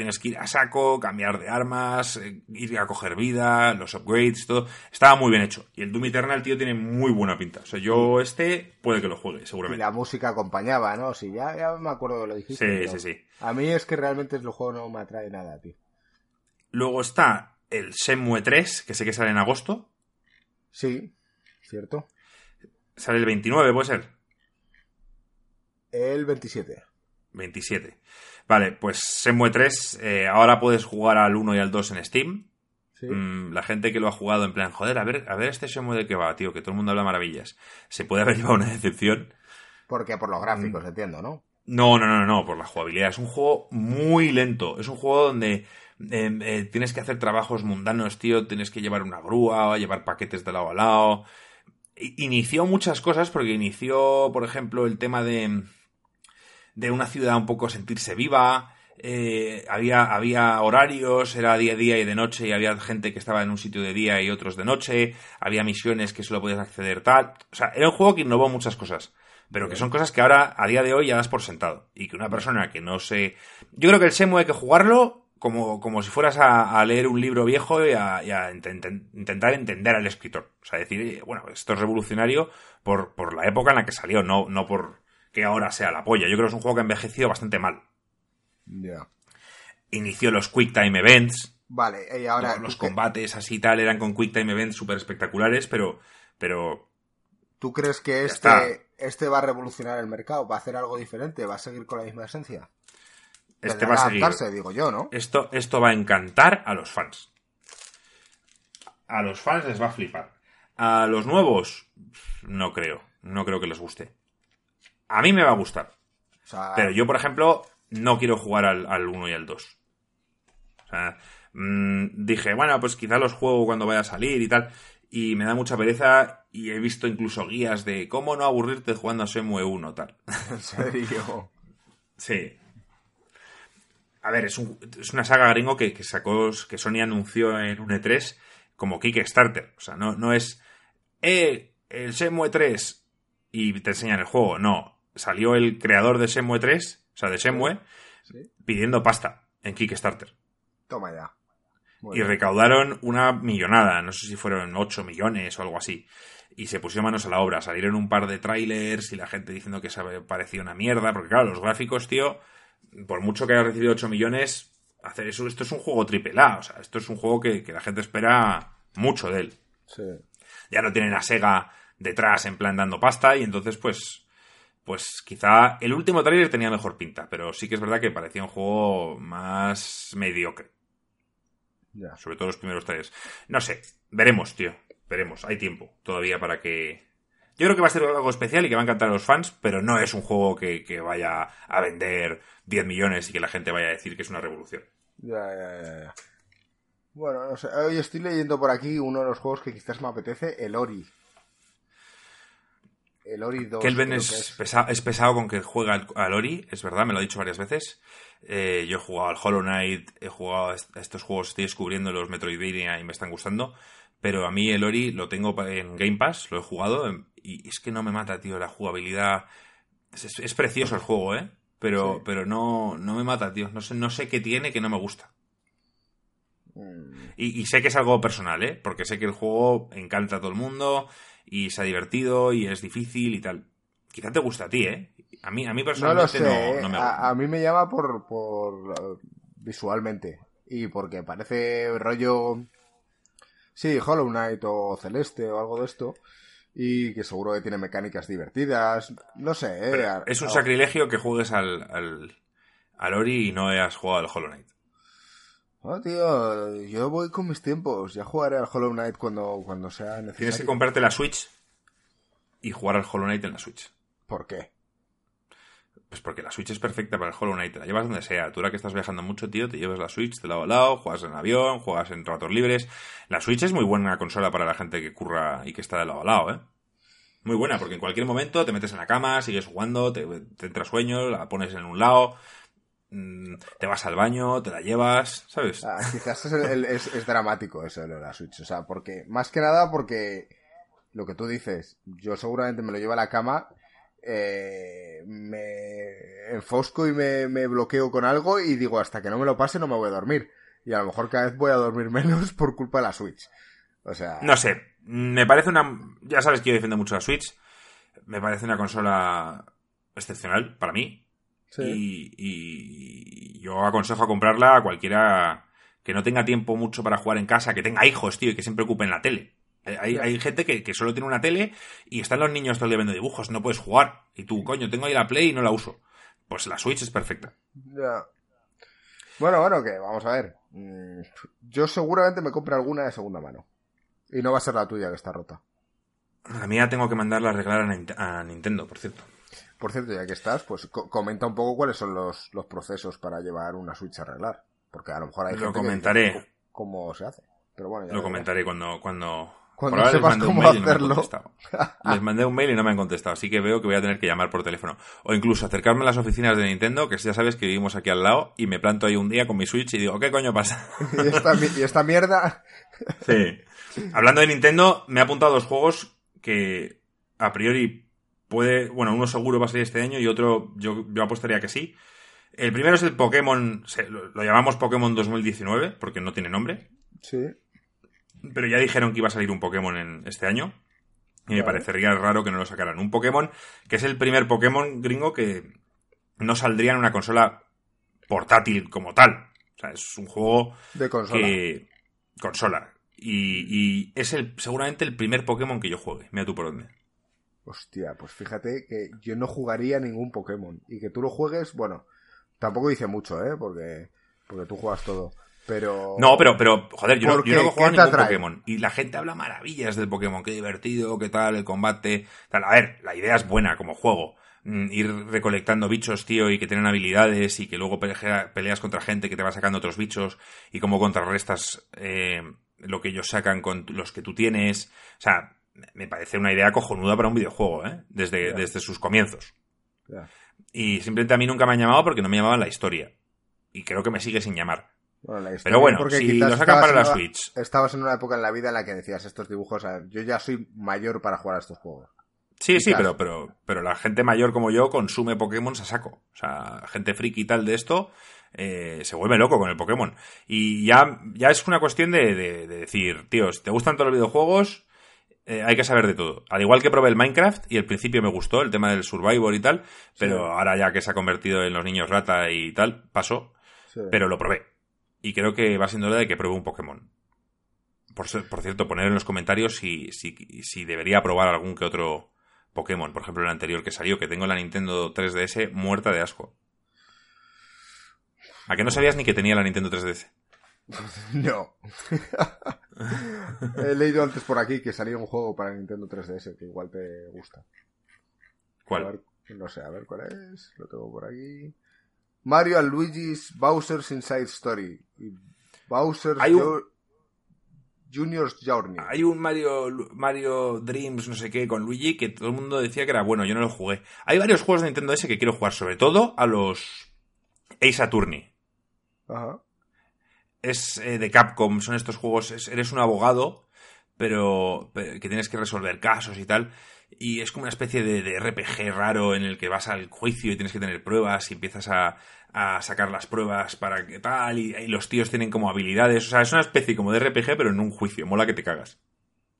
Tienes que ir a saco, cambiar de armas, eh, ir a coger vida, los upgrades, todo. Estaba muy bien hecho. Y el Doom Eternal, tío, tiene muy buena pinta. O sea, yo este puede que lo juegue, Y seguramente. la música acompañaba, ¿no? Sí, ya, ya me acuerdo que lo dijiste. Sí, sí, sí. A mí es que realmente el juego no me atrae nada, tío. Luego está el Shenmue 3, que sé que sale en agosto. Sí, cierto. Sale el 29, puede ser. El 27. 27. Vale, pues Shenmue 3, eh, ahora puedes jugar al 1 y al 2 en Steam. Sí. Mm, la gente que lo ha jugado en plan, joder, a ver, a ver este Shenmue de qué va, tío, que todo el mundo habla maravillas. Se puede haber llevado una decepción. Porque por los Mm. gráficos, entiendo, ¿no? No, no, no, no, por la jugabilidad. Es un juego muy lento. Es un juego donde eh, eh, tienes que hacer trabajos mundanos, tío. Tienes que llevar una grúa, llevar paquetes de lado a lado. Inició muchas cosas porque inició, por ejemplo, el tema de, de una ciudad un poco sentirse viva. eh, había, había horarios, era día a día y de noche, y había gente que estaba en un sitio de día y otros de noche, había misiones que solo podías acceder tal. O sea, era un juego que innovó muchas cosas. Pero que son cosas que ahora, a día de hoy, ya das por sentado. Y que una persona que no se... Yo creo que el Semo hay que jugarlo como, como si fueras a, leer un libro viejo y a, intentar entender al escritor. O sea, decir, bueno, esto es revolucionario por, por la época en la que salió, no, no por que ahora sea la polla. Yo creo que es un juego que ha envejecido bastante mal. Ya. Inició los Quick Time Events. Vale, y ahora. Los, combates así y tal eran con Quick Time Events súper espectaculares, pero. pero ¿Tú crees que este, este va a revolucionar el mercado? ¿Va a hacer algo diferente? ¿Va a seguir con la misma esencia? Este va a seguir. digo yo, ¿no? Esto, esto va a encantar a los fans. A los fans les va a flipar. A los nuevos, no creo. No creo que les guste. A mí me va a gustar. Pero yo, por ejemplo, no quiero jugar al, al 1 y al 2. O sea, mm, dije, bueno, pues quizá los juego cuando vaya a salir y tal. Y me da mucha pereza y he visto incluso guías de cómo no aburrirte jugando a Semue 1 tal. ¿En serio? sí. A ver, es, una saga gringo que, sacó, que Sony anunció en un E3 como Kickstarter. O sea, no, no es, eh, el Semue 3 y te enseñan el juego. No, salió el creador de Semue 3, o sea, de Semue, pidiendo pasta en Kickstarter. Toma ya. y recaudaron una millonada, no sé si fueron 8 millones o algo así. Y se pusieron manos a la obra. Salieron un par de trailers y la gente diciendo que se parecía una mierda. Porque claro, los gráficos, tío, por mucho que haya recibido 8 millones, hacer eso, esto es un juego triple A. O sea, esto es un juego que, la gente espera mucho de él. Ya no tienen a Sega detrás en plan dando pasta y entonces pues pues quizá el último trailer tenía mejor pinta, pero sí que es verdad que parecía un juego más mediocre. Ya. Sobre todo los primeros trailers. No sé, veremos, tío. Veremos, hay tiempo todavía para que... Yo creo que va a ser algo especial y que va a encantar a los fans, pero no es un juego que, vaya a vender 10 millones y que la gente vaya a decir que es una revolución. Ya, ya, ya, ya. Bueno, no sé. Hoy estoy leyendo por aquí uno de los juegos que quizás me apetece, el Ori. El Ori 2. Kelvin es, es. pesado con que juega al, Ori, es verdad, me lo ha dicho varias veces. Eh, yo he jugado al Hollow Knight, he jugado a estos juegos, estoy descubriendo los Metroidvania y me están gustando. Pero a mí el Ori lo tengo en Game Pass, lo he jugado y es que no me mata, tío, la jugabilidad. Es, precioso el juego, ¿eh? Pero, pero no, no me mata, tío. No sé, no sé qué tiene que no me gusta. Mm. Y, y, sé que es algo personal, ¿eh? Porque sé que el juego encanta a todo el mundo y se ha divertido y es difícil y tal. Quizá te gusta a ti, ¿eh? A mí, a mí personalmente no, me gusta. A, mí me llama por, por visualmente y porque parece rollo sí, Hollow Knight o Celeste o algo de esto y que seguro que tiene mecánicas divertidas, no sé, ¿eh? es un sacrilegio que juegues al, al, al Ori y no hayas jugado al Hollow Knight. Oh, tío, yo voy con mis tiempos. Ya jugaré al Hollow Knight cuando, cuando sea necesario. Tienes que comprarte la Switch y jugar al Hollow Knight en la Switch. ¿Por qué? Pues porque la Switch es perfecta para el Hollow Knight. Te la llevas donde sea. Tú ahora que estás viajando mucho, tío, te llevas la Switch de lado a lado, juegas en avión, juegas en ratos libres. La Switch es muy buena consola para la gente que curra y que está de lado a lado, ¿eh? Muy buena, porque en cualquier momento te metes en la cama, sigues jugando, te, te entra sueño, la pones en un lado, te vas al baño, te la llevas, ¿sabes? Ah, quizás es, dramático eso de la Switch, o sea, porque, más que nada porque lo que tú dices, yo seguramente me lo llevo a la cama, eh, me enfosco y me, bloqueo con algo y digo, hasta que no me lo pase no me voy a dormir. Y a lo mejor cada vez voy a dormir menos por culpa de la Switch. O sea... No sé, me parece una... Ya sabes que yo defiendo mucho la Switch. Me parece una consola excepcional para mí. Y, yo aconsejo a comprarla a cualquiera que no tenga tiempo mucho para jugar en casa, que tenga hijos, tío, y que siempre ocupen la tele. Eh, hay, gente que, solo tiene una tele y están los niños todo el día viendo dibujos, no puedes jugar. Y tú, coño, tengo ahí la Play y no la uso. Pues la Switch es perfecta. Ya. Bueno, bueno, que vamos a ver. Mm, yo seguramente me compre alguna de segunda mano. Y no va a ser la tuya que está rota. La mía tengo que mandarla a arreglar a Nintendo, por cierto. Por cierto, ya que estás, pues comenta un poco cuáles son los, procesos para llevar una Switch a arreglar. Porque a lo mejor hay lo comentaré. cómo se hace. Pero bueno, lo comentaré cuando, cuando, Cuando sepas cómo hacerlo. les mandé un mail y no me han contestado, así que veo que voy a tener que llamar por teléfono. O incluso acercarme a las oficinas de Nintendo, que ya sabes que vivimos aquí al lado, y me planto ahí un día con mi Switch y digo, ¿qué coño pasa? ¿Y esta, y esta mierda? sí. Hablando de Nintendo, me ha apuntado dos juegos que a priori puede, bueno, uno seguro va a salir este año y otro yo, yo apostaría que sí. El primero es el Pokémon, lo, llamamos Pokémon 2019 porque no tiene nombre. Sí. Pero ya dijeron que iba a salir un Pokémon en este año. Y me parecería raro que no lo sacaran. Un Pokémon que es el primer Pokémon gringo que no saldría en una consola portátil como tal. O sea, es un juego de consola. Que... Consola. Y, es el, seguramente el primer Pokémon que yo juegue. Mira tú por dónde. Hostia, pues fíjate que yo no jugaría ningún Pokémon. Y que tú lo juegues, bueno, tampoco dice mucho, ¿eh? Porque, porque tú juegas todo. Pero. No, pero, pero joder, yo, no, yo no juego ningún Pokémon. Y la gente habla maravillas del Pokémon. Qué divertido, qué tal, el combate. Tal. A ver, la idea es buena como juego. Mm, ir recolectando bichos, tío, y que tienen habilidades y que luego peleas contra gente que te va sacando otros bichos y cómo contrarrestas eh, lo que ellos sacan con los que tú tienes. O sea, me parece una idea cojonuda para un videojuego, ¿eh? Desde, desde sus comienzos. Y simplemente a mí nunca me han llamado porque no me llamaban la historia. Y creo que me sigue sin llamar. Pero bueno, si lo sacan para la Switch. Estabas en una época en la vida en la que decías estos dibujos. yo ya soy mayor para jugar a estos juegos. Sí, sí, pero, pero, pero la gente mayor como yo consume Pokémon a saco. O sea, gente friki y tal de esto eh, se vuelve loco con el Pokémon. Y ya, ya es una cuestión de, de, decir, tío, si te gustan todos los videojuegos, eh, hay que saber de todo. Al igual que probé el Minecraft y al principio me gustó el tema del Survivor y tal, pero ahora ya que se ha convertido en los niños rata y tal, pasó. Pero lo probé. Y creo que va siendo hora de que pruebe un Pokémon. Por, por cierto, poner en los comentarios si, si, si debería probar algún que otro Pokémon, por ejemplo el anterior que salió, que tengo la Nintendo 3DS muerta de asco. ¿A qué no sabías ni que tenía la Nintendo 3DS? No. He leído antes por aquí que salía un juego para Nintendo 3DS que igual te gusta. ¿Cuál? no sé, a ver cuál es. Lo tengo por aquí. Mario and Luigi's Bowser's Inside Story. Bowser's Hay Junior's Journey. Hay un Mario, Mario Dreams, no sé qué, con Luigi, que todo el mundo decía que era bueno, yo no lo jugué. Hay varios juegos de Nintendo S que quiero jugar, sobre todo a los Ace Attorney. Ajá. Es eh, de Capcom, son estos juegos, eres un abogado, pero, que tienes que resolver casos y tal. Y es como una especie de, de RPG raro en el que vas al juicio y tienes que tener pruebas y empiezas a, a sacar las pruebas para que tal, y, los tíos tienen como habilidades. O sea, es una especie como de RPG, pero en un juicio. Mola que te cagas.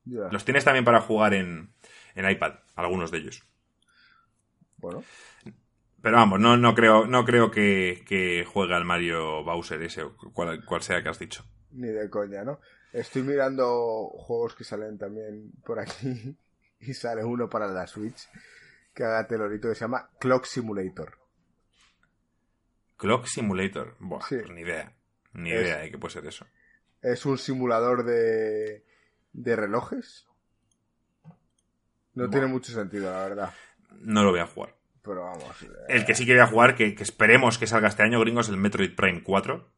Los tienes también para jugar en, en iPad, algunos de ellos. Bueno. Pero vamos, no, no creo, no creo que, que juegue al Mario Bowser ese, o cual, cual sea que has dicho. Ni de coña, ¿no? Estoy mirando juegos que salen también por aquí. Y sale uno para la Switch que haga telorito que se llama Clock Simulator. Clock Simulator. Buah, pues ni idea. Ni idea de qué puede ser eso. Es un simulador de, de relojes. No tiene mucho sentido, la verdad. No lo voy a jugar. Pero vamos. El que sí que voy a jugar, que, esperemos que salga este año, gringo, es el Metroid Prime 4.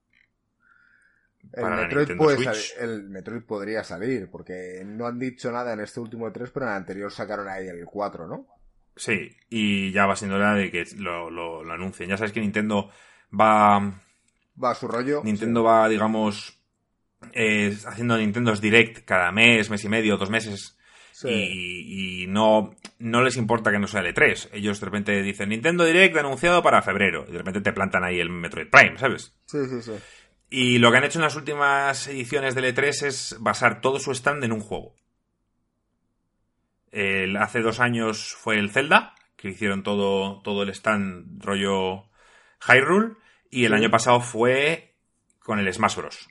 El Metroid, puede el Metroid podría salir, porque no han dicho nada en este último 3, pero en el anterior sacaron ahí el 4, ¿no? Sí, y ya va siendo hora de que lo, lo anuncien. Ya sabes que Nintendo va... Va a su rollo. Nintendo va, digamos, eh, haciendo Nintendo's Direct cada mes, mes y medio, dos meses. Y, no, no les importa que no sea el E3. Ellos de repente dicen Nintendo Direct anunciado para febrero. Y de repente te plantan ahí el Metroid Prime, ¿sabes? Sí, sí, sí. Y lo que han hecho en las últimas ediciones del E3 es basar todo su stand en un juego. hace dos años fue el Zelda, que hicieron todo, todo el stand rollo Hyrule. Y el año pasado fue con el Smash Bros.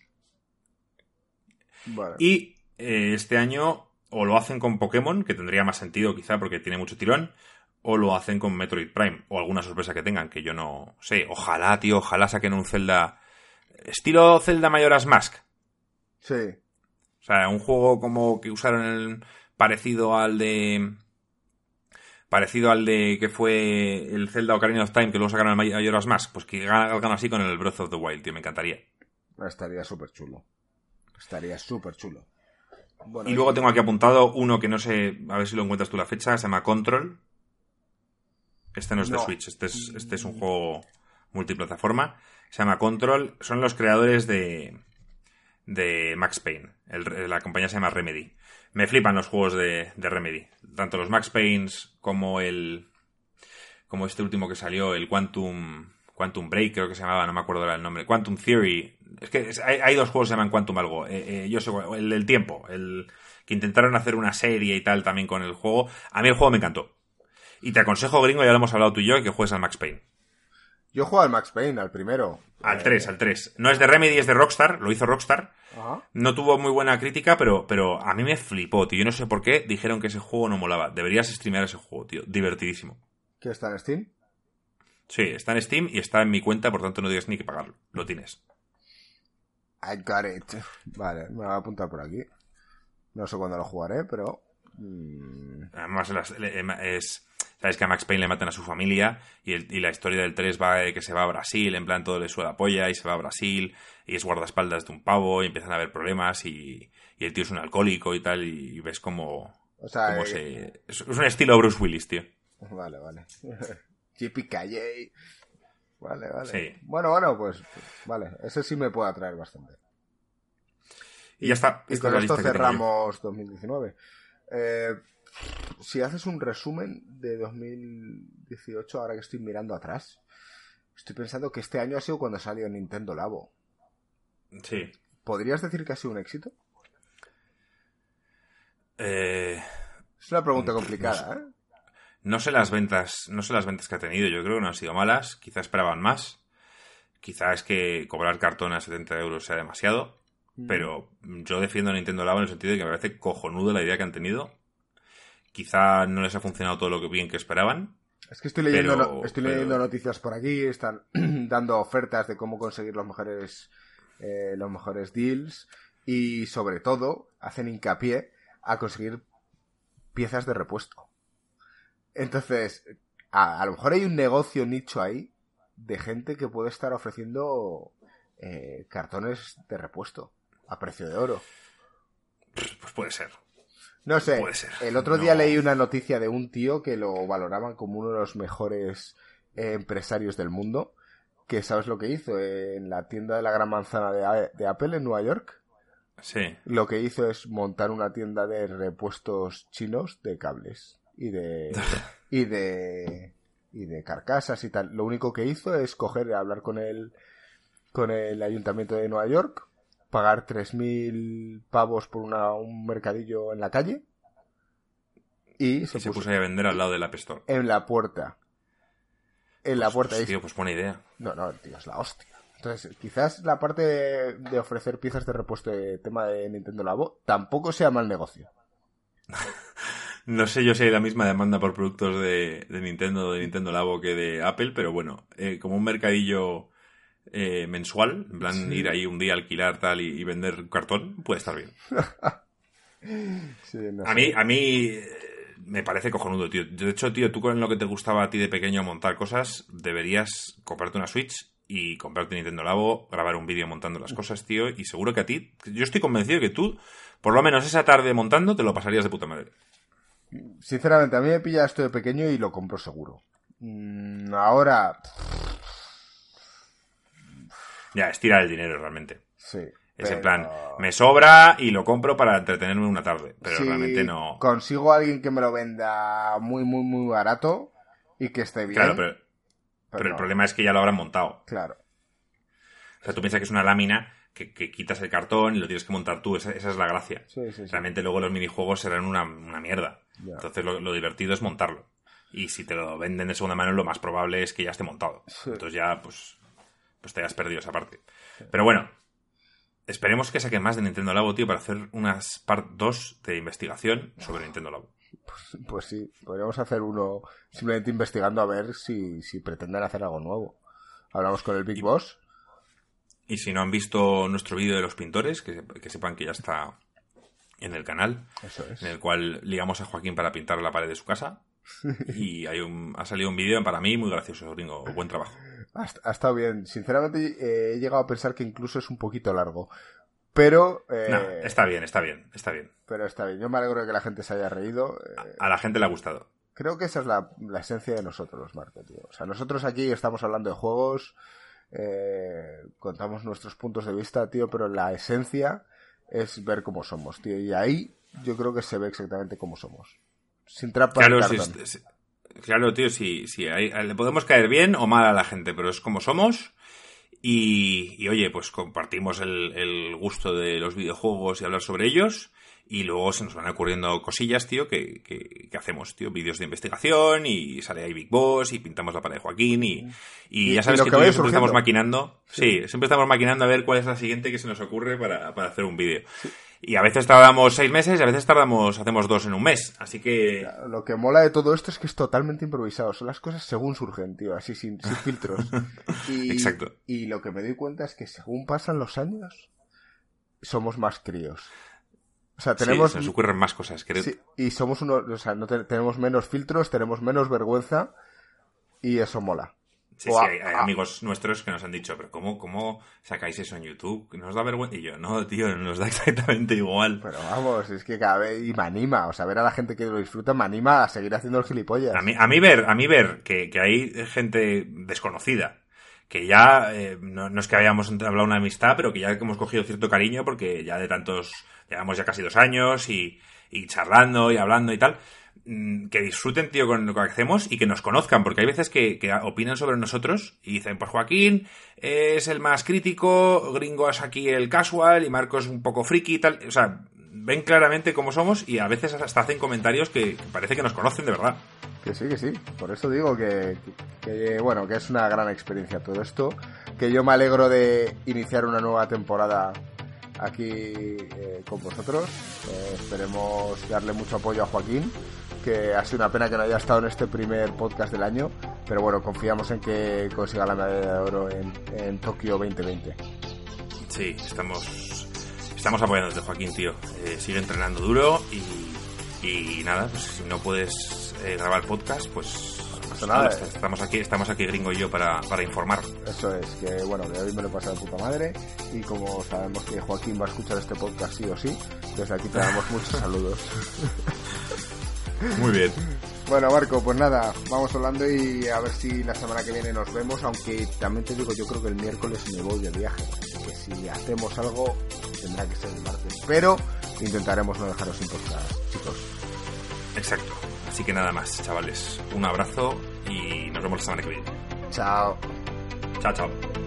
Y eh, este año o lo hacen con Pokémon, que tendría más sentido quizá porque tiene mucho tirón, o lo hacen con Metroid Prime, o alguna sorpresa que tengan, que yo no sé. Ojalá, tío, ojalá saquen un Zelda. Estilo Zelda Mayoras Mask. Sí. O sea, un juego como que usaron el parecido al de parecido al de que fue el Zelda Ocarina of Time, que luego sacaron el Majora's Mask, pues que hagan así con el Breath of the Wild, tío, me encantaría. Estaría súper chulo. Estaría súper chulo. Y luego tengo aquí apuntado uno que no sé, a ver si lo encuentras tú la fecha, se llama Control. Este no es de Switch, este es, este es un juego multiplataforma. Se llama Control. Son los creadores de, de Max Payne. la compañía se llama Remedy. Me flipan los juegos de, de Remedy. Tanto los Max Paynes como el. como este último que salió, el Quantum. Quantum Break, creo que se llamaba, no me acuerdo el nombre. Quantum Theory. Es que hay, dos juegos que se llaman Quantum algo. Eh, eh, yo sé, el del tiempo. El que intentaron hacer una serie y tal también con el juego. A mí el juego me encantó. Y te aconsejo, gringo, ya lo hemos hablado tú y yo, que juegues al Max Payne. Yo juego al Max Payne, al primero. Al 3, eh, al 3. No es de Remedy, es de Rockstar, lo hizo Rockstar. No tuvo muy buena crítica, pero, pero a mí me flipó, tío. Yo no sé por qué dijeron que ese juego no molaba. Deberías streamear ese juego, tío. Divertidísimo. ¿Qué está en Steam? Sí, está en Steam y está en mi cuenta, por tanto no tienes ni que pagarlo. Lo tienes. I got it. Vale, me voy a apuntar por aquí. No sé cuándo lo jugaré, pero. Mm. Además, es Sabes que a Max Payne le matan a su familia y, la historia del 3 va de que se va a Brasil, en plan todo le suena polla y se va a Brasil y es guardaespaldas de un pavo y empiezan a haber problemas y, el tío es un alcohólico y tal y, ves como... O sea, eh, es, un estilo Bruce Willis, tío. Vale, vale. JP Calle. Vale, vale. Sí. Bueno, bueno, pues vale. Ese sí me puede atraer bastante. Y, ya está. Y con esto cerramos 2019. Eh, si haces un resumen de 2018, ahora que estoy mirando atrás, estoy pensando que este año ha sido cuando salió Nintendo Labo. Sí. ¿Podrías decir que ha sido un éxito? Eh, es una pregunta complicada, ¿eh? No sé las ventas, no sé las ventas que ha tenido. Yo creo que no han sido malas. Quizá esperaban más. Quizá es que cobrar cartón a 70 euros sea demasiado. Mm. Pero yo defiendo a Nintendo Labo en el sentido de que me parece cojonudo la idea que han tenido Quizá no les ha funcionado todo lo que bien que esperaban. Es que estoy leyendo, estoy leyendo noticias por aquí, están dando ofertas de cómo conseguir los mejores, eh, los mejores deals y sobre todo hacen hincapié a conseguir piezas de repuesto. Entonces, a, lo mejor hay un negocio nicho ahí de gente que puede estar ofreciendo eh, cartones de repuesto a precio de oro. Pues puede ser. No sé. El otro día leí una noticia de un tío que lo valoraban como uno de los mejores eh, empresarios del mundo. Que sabes lo que hizo en la tienda de la Gran Manzana de, Apple en Nueva York. Sí. Lo que hizo es montar una tienda de repuestos chinos de cables y de y de y de carcasas y tal. Lo único que hizo es coger hablar con el con el ayuntamiento de Nueva York pagar 3.000 pavos por una, un mercadillo en la calle. Y se, puso, a vender al lado de la Store. En la puerta. En la pues, puerta. Pues, tío, pues buena idea. No, no, tío, es la hostia. Entonces, quizás la parte de, ofrecer piezas de repuesto de tema de Nintendo Labo tampoco sea mal negocio. no sé yo si hay la misma demanda por productos de, Nintendo o de Nintendo Labo que de Apple, pero bueno, eh, como un mercadillo eh, mensual, en plan ir ahí un día a alquilar tal y, vender cartón, puede estar bien. a mí, a mí eh, me parece cojonudo, tío. De hecho, tío, tú con lo que te gustaba a ti de pequeño montar cosas, deberías comprarte una Switch y comprarte Nintendo Labo, grabar un vídeo montando las cosas, tío, y seguro que a ti, yo estoy convencido que tú, por lo menos esa tarde montando, te lo pasarías de puta madre. Sinceramente, a mí me pilla esto de pequeño y lo compro seguro. Mm, ahora, ya, es tirar el dinero realmente. Sí. Es en plan, me sobra y lo compro para entretenerme una tarde, pero realmente no. Consigo a alguien que me lo venda muy, muy, muy barato y que esté bien. Claro, pero, pero, el problema es que ya lo habrán montado. Claro. O sea, tú piensas que es una lámina que, quitas el cartón y lo tienes que montar tú, esa, es la gracia. Sí, sí, realmente luego los minijuegos serán una, mierda. Entonces lo, divertido es montarlo. Y si te lo venden de segunda mano, lo más probable es que ya esté montado. Entonces ya, pues, pues te hayas perdido esa parte. Pero bueno, esperemos que saquen más de Nintendo Labo, tío, para hacer unas part 2 de investigación sobre Nintendo Labo. Pues, pues, sí, podríamos hacer uno simplemente investigando a ver si, si pretenden hacer algo nuevo. Hablamos con el Big Boss. Y si no han visto nuestro vídeo de los pintores, que, sepan que ya está en el canal, Eso es. en el cual ligamos a Joaquín para pintar la pared de su casa. y hay un, ha salido un vídeo para mí muy gracioso, gringo. Buen trabajo. Ha, estado bien. Sinceramente, eh, he llegado a pensar que incluso es un poquito largo. Pero. está bien, está bien, está bien. Pero está bien. Yo me alegro de que la gente se haya reído. A la gente le ha gustado. Creo que esa es la, esencia de nosotros, Marco, tío. O sea, nosotros aquí estamos hablando de juegos, contamos nuestros puntos de vista, tío, pero la esencia es ver cómo somos, tío. Y ahí yo creo que se ve exactamente cómo somos. Sin trampa claro, claro, tío, si, si le podemos caer bien o mal a la gente, pero es como somos. Y, oye, pues compartimos el, el, gusto de los videojuegos y hablar sobre ellos. Y luego se nos van ocurriendo cosillas, tío, que, que, hacemos, tío. Vídeos de investigación y sale ahí Big Boss y pintamos la pared de Joaquín y, y, ya sabes que, siempre estamos maquinando. Sí. siempre estamos maquinando a ver cuál es la siguiente que se nos ocurre para, para hacer un vídeo. Y a veces tardamos seis meses y a veces tardamos, hacemos dos en un mes. Así que. Lo que mola de todo esto es que es totalmente improvisado. Son las cosas según surgen, tío, así sin, sin filtros. Y, Exacto. Y lo que me doy cuenta es que según pasan los años, somos más críos. O sea, tenemos. Sí, nos ocurren más cosas, creo. Sí, y somos unos. O sea, no tenemos menos filtros, tenemos menos vergüenza. Y eso mola. Sí, sí, hay, amigos nuestros que nos han dicho, pero ¿cómo, ¿cómo sacáis eso en YouTube? ¿Nos da vergüenza? Y yo, no, tío, nos da exactamente igual. Pero vamos, es que cada vez, y me anima, o sea, ver a la gente que lo disfruta me anima a seguir haciendo el gilipollas. A mí, a mí ver, a mí ver que, que hay gente desconocida, que ya, eh, no, es que hayamos hablado una amistad, pero que ya hemos cogido cierto cariño porque ya de tantos llevamos ya casi dos años y, y charlando y hablando y tal, mm, que disfruten, tío, con lo que hacemos y que nos conozcan, porque hay veces que, que, opinan sobre nosotros y dicen, pues Joaquín es el más crítico, Gringo es aquí el casual y Marco es un poco friki y tal. O sea, ven claramente cómo somos y a veces hasta hacen comentarios que parece que nos conocen de verdad. Que sí, que sí. Por eso digo que, bueno, que es una gran experiencia todo esto. Que yo me alegro de iniciar una nueva temporada aquí eh, con vosotros. Eh, esperemos darle mucho apoyo a Joaquín, que ha sido una pena que no haya estado en este primer podcast del año, pero bueno, confiamos en que consiga la medalla de oro en, en Tokio 2020. Sí, estamos, estamos apoyándote, Joaquín, tío. Eh, sigue entrenando duro y, y nada, pues si no puedes grabar podcast, pues nada. Estamos aquí, estamos aquí gringo y yo para, para, informar. Eso es, que bueno, que hoy me lo he pasado de puta madre y como sabemos que Joaquín va a escuchar este podcast sí o sí, desde aquí te damos muchos saludos. Muy bien. Bueno, Marco, pues nada, vamos hablando y a ver si la semana que viene nos vemos, aunque también te digo, yo creo que el miércoles me voy de viaje, así que si hacemos algo tendrá que ser el martes, pero intentaremos no dejaros sin podcast, chicos. Exacto. Así que nada más, chavales. Un abrazo y nos vemos la semana que viene. Chao. Chao, chao.